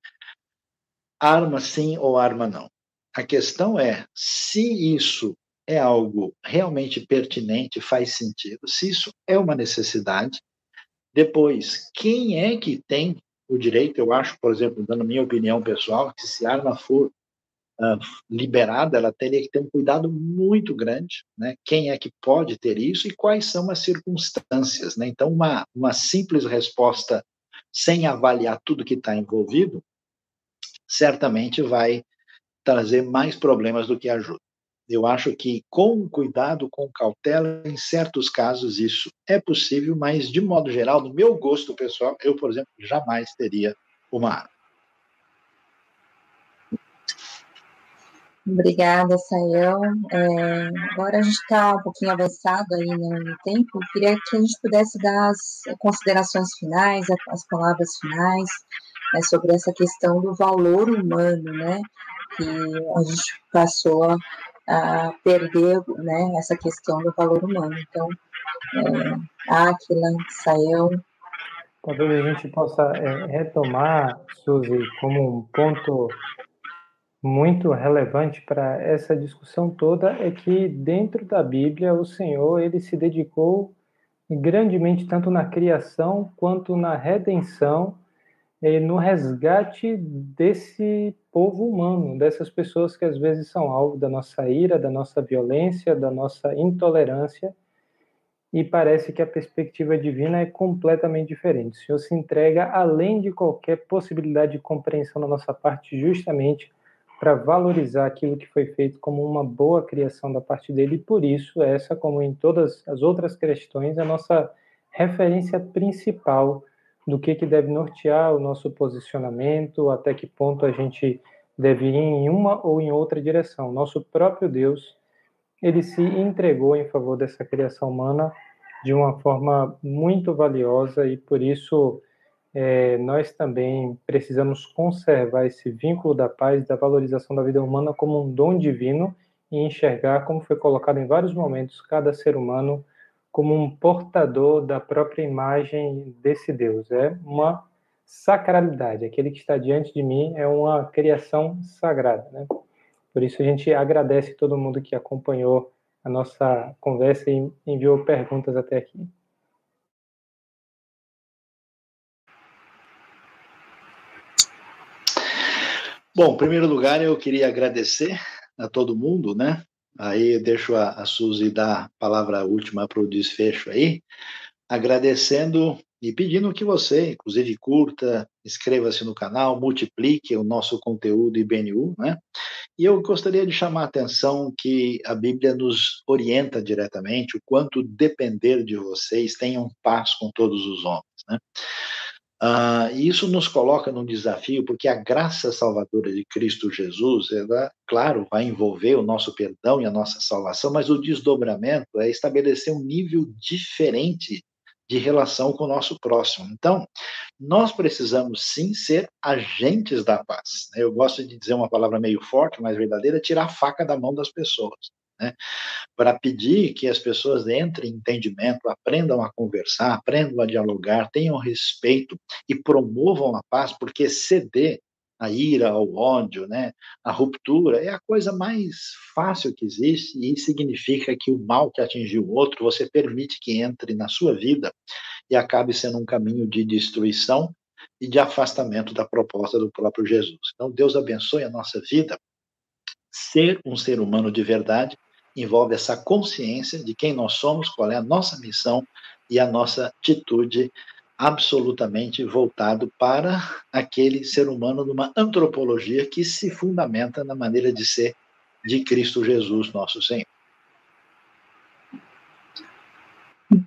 arma sim ou arma não. A questão é se isso é algo realmente pertinente, faz sentido, se isso é uma necessidade. Depois, quem é que tem o direito? Eu acho, por exemplo, dando minha opinião pessoal, que se a arma for uh, liberada, ela teria que ter um cuidado muito grande, né? Quem é que pode ter isso e quais são as circunstâncias, né? Então, uma, uma simples resposta sem avaliar tudo que está envolvido, certamente vai trazer mais problemas do que ajuda. Eu acho que com cuidado, com cautela, em certos casos isso é possível, mas de modo geral, no meu gosto pessoal, eu, por exemplo, jamais teria uma arma. Obrigada, Sayão. É, agora a gente está um pouquinho avançado aí no tempo. queria que a gente pudesse dar as considerações finais, as palavras finais né, sobre essa questão do valor humano, né? Que a gente passou a, perder, né? Essa questão do valor humano. Então, é, Aquila, Sayão. Talvez a gente possa é, retomar, Suzy, como um ponto muito relevante para essa discussão toda é que dentro da Bíblia o Senhor ele se dedicou grandemente tanto na criação quanto na redenção no resgate desse povo humano, dessas pessoas que às vezes são alvo da nossa ira, da nossa violência, da nossa intolerância, e parece que a perspectiva divina é completamente diferente. O Senhor se entrega além de qualquer possibilidade de compreensão da nossa parte, justamente para valorizar aquilo que foi feito como uma boa criação da parte dele, e por isso, essa, como em todas as outras questões, é a nossa referência principal do que, que deve nortear o nosso posicionamento, até que ponto a gente deve ir em uma ou em outra direção. Nosso próprio Deus, ele se entregou em favor dessa criação humana de uma forma muito valiosa e por isso é, nós também precisamos conservar esse vínculo da paz, da valorização da vida humana como um dom divino e enxergar, como foi colocado em vários momentos, cada ser humano como um portador da própria imagem desse Deus. É uma sacralidade. Aquele que está diante de mim é uma criação sagrada. Né? Por isso a gente agradece todo mundo que acompanhou a nossa conversa e enviou perguntas até aqui. Bom, em primeiro lugar, eu queria agradecer a todo mundo, né? Aí eu deixo a, a Suzy dar a palavra última para o desfecho aí, agradecendo e pedindo que você, inclusive, curta, inscreva-se no canal, multiplique o nosso conteúdo IBNU, né? E eu gostaria de chamar a atenção que a Bíblia nos orienta diretamente o quanto depender de vocês tenham paz com todos os homens, né? Uh, e isso nos coloca num desafio, porque a graça salvadora de Cristo Jesus, ela, claro, vai envolver o nosso perdão e a nossa salvação, mas o desdobramento é estabelecer um nível diferente de relação com o nosso próximo. Então, nós precisamos sim ser agentes da paz. Eu gosto de dizer uma palavra meio forte, mas verdadeira: tirar a faca da mão das pessoas né? para pedir que as pessoas entrem em entendimento, aprendam a conversar, aprendam a dialogar, tenham respeito e promovam a paz, porque ceder a ira, ao ódio, né, a ruptura é a coisa mais fácil que existe e significa que o mal que atingiu o outro você permite que entre na sua vida e acabe sendo um caminho de destruição e de afastamento da proposta do próprio Jesus. Então Deus abençoe a nossa vida. Ser um ser humano de verdade envolve essa consciência de quem nós somos, qual é a nossa missão e a nossa atitude absolutamente voltado para aquele ser humano numa antropologia que se fundamenta na maneira de ser de Cristo Jesus, nosso Senhor.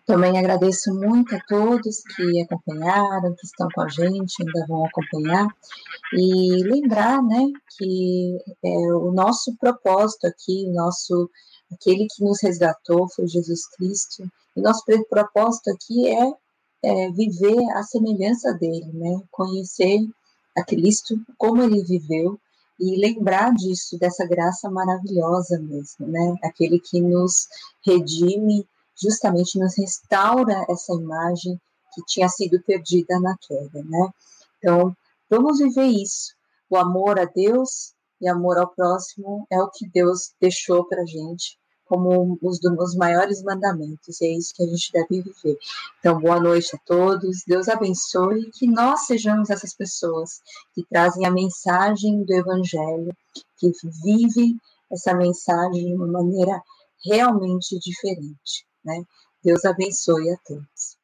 Também agradeço muito a todos que acompanharam, que estão com a gente, ainda vão acompanhar. E lembrar, né, que é, o nosso propósito aqui, o nosso, aquele que nos resgatou foi Jesus Cristo. E nosso propósito aqui é, é viver a semelhança dele, né, conhecer a Cristo, como ele viveu, e lembrar disso, dessa graça maravilhosa mesmo, né? Aquele que nos redime justamente nos restaura essa imagem que tinha sido perdida na queda, né? Então, vamos viver isso. O amor a Deus e amor ao próximo é o que Deus deixou para gente como os, os maiores mandamentos, e é isso que a gente deve viver. Então, boa noite a todos, Deus abençoe e que nós sejamos essas pessoas que trazem a mensagem do Evangelho, que vivem essa mensagem de uma maneira realmente diferente. Né? Deus abençoe a todos.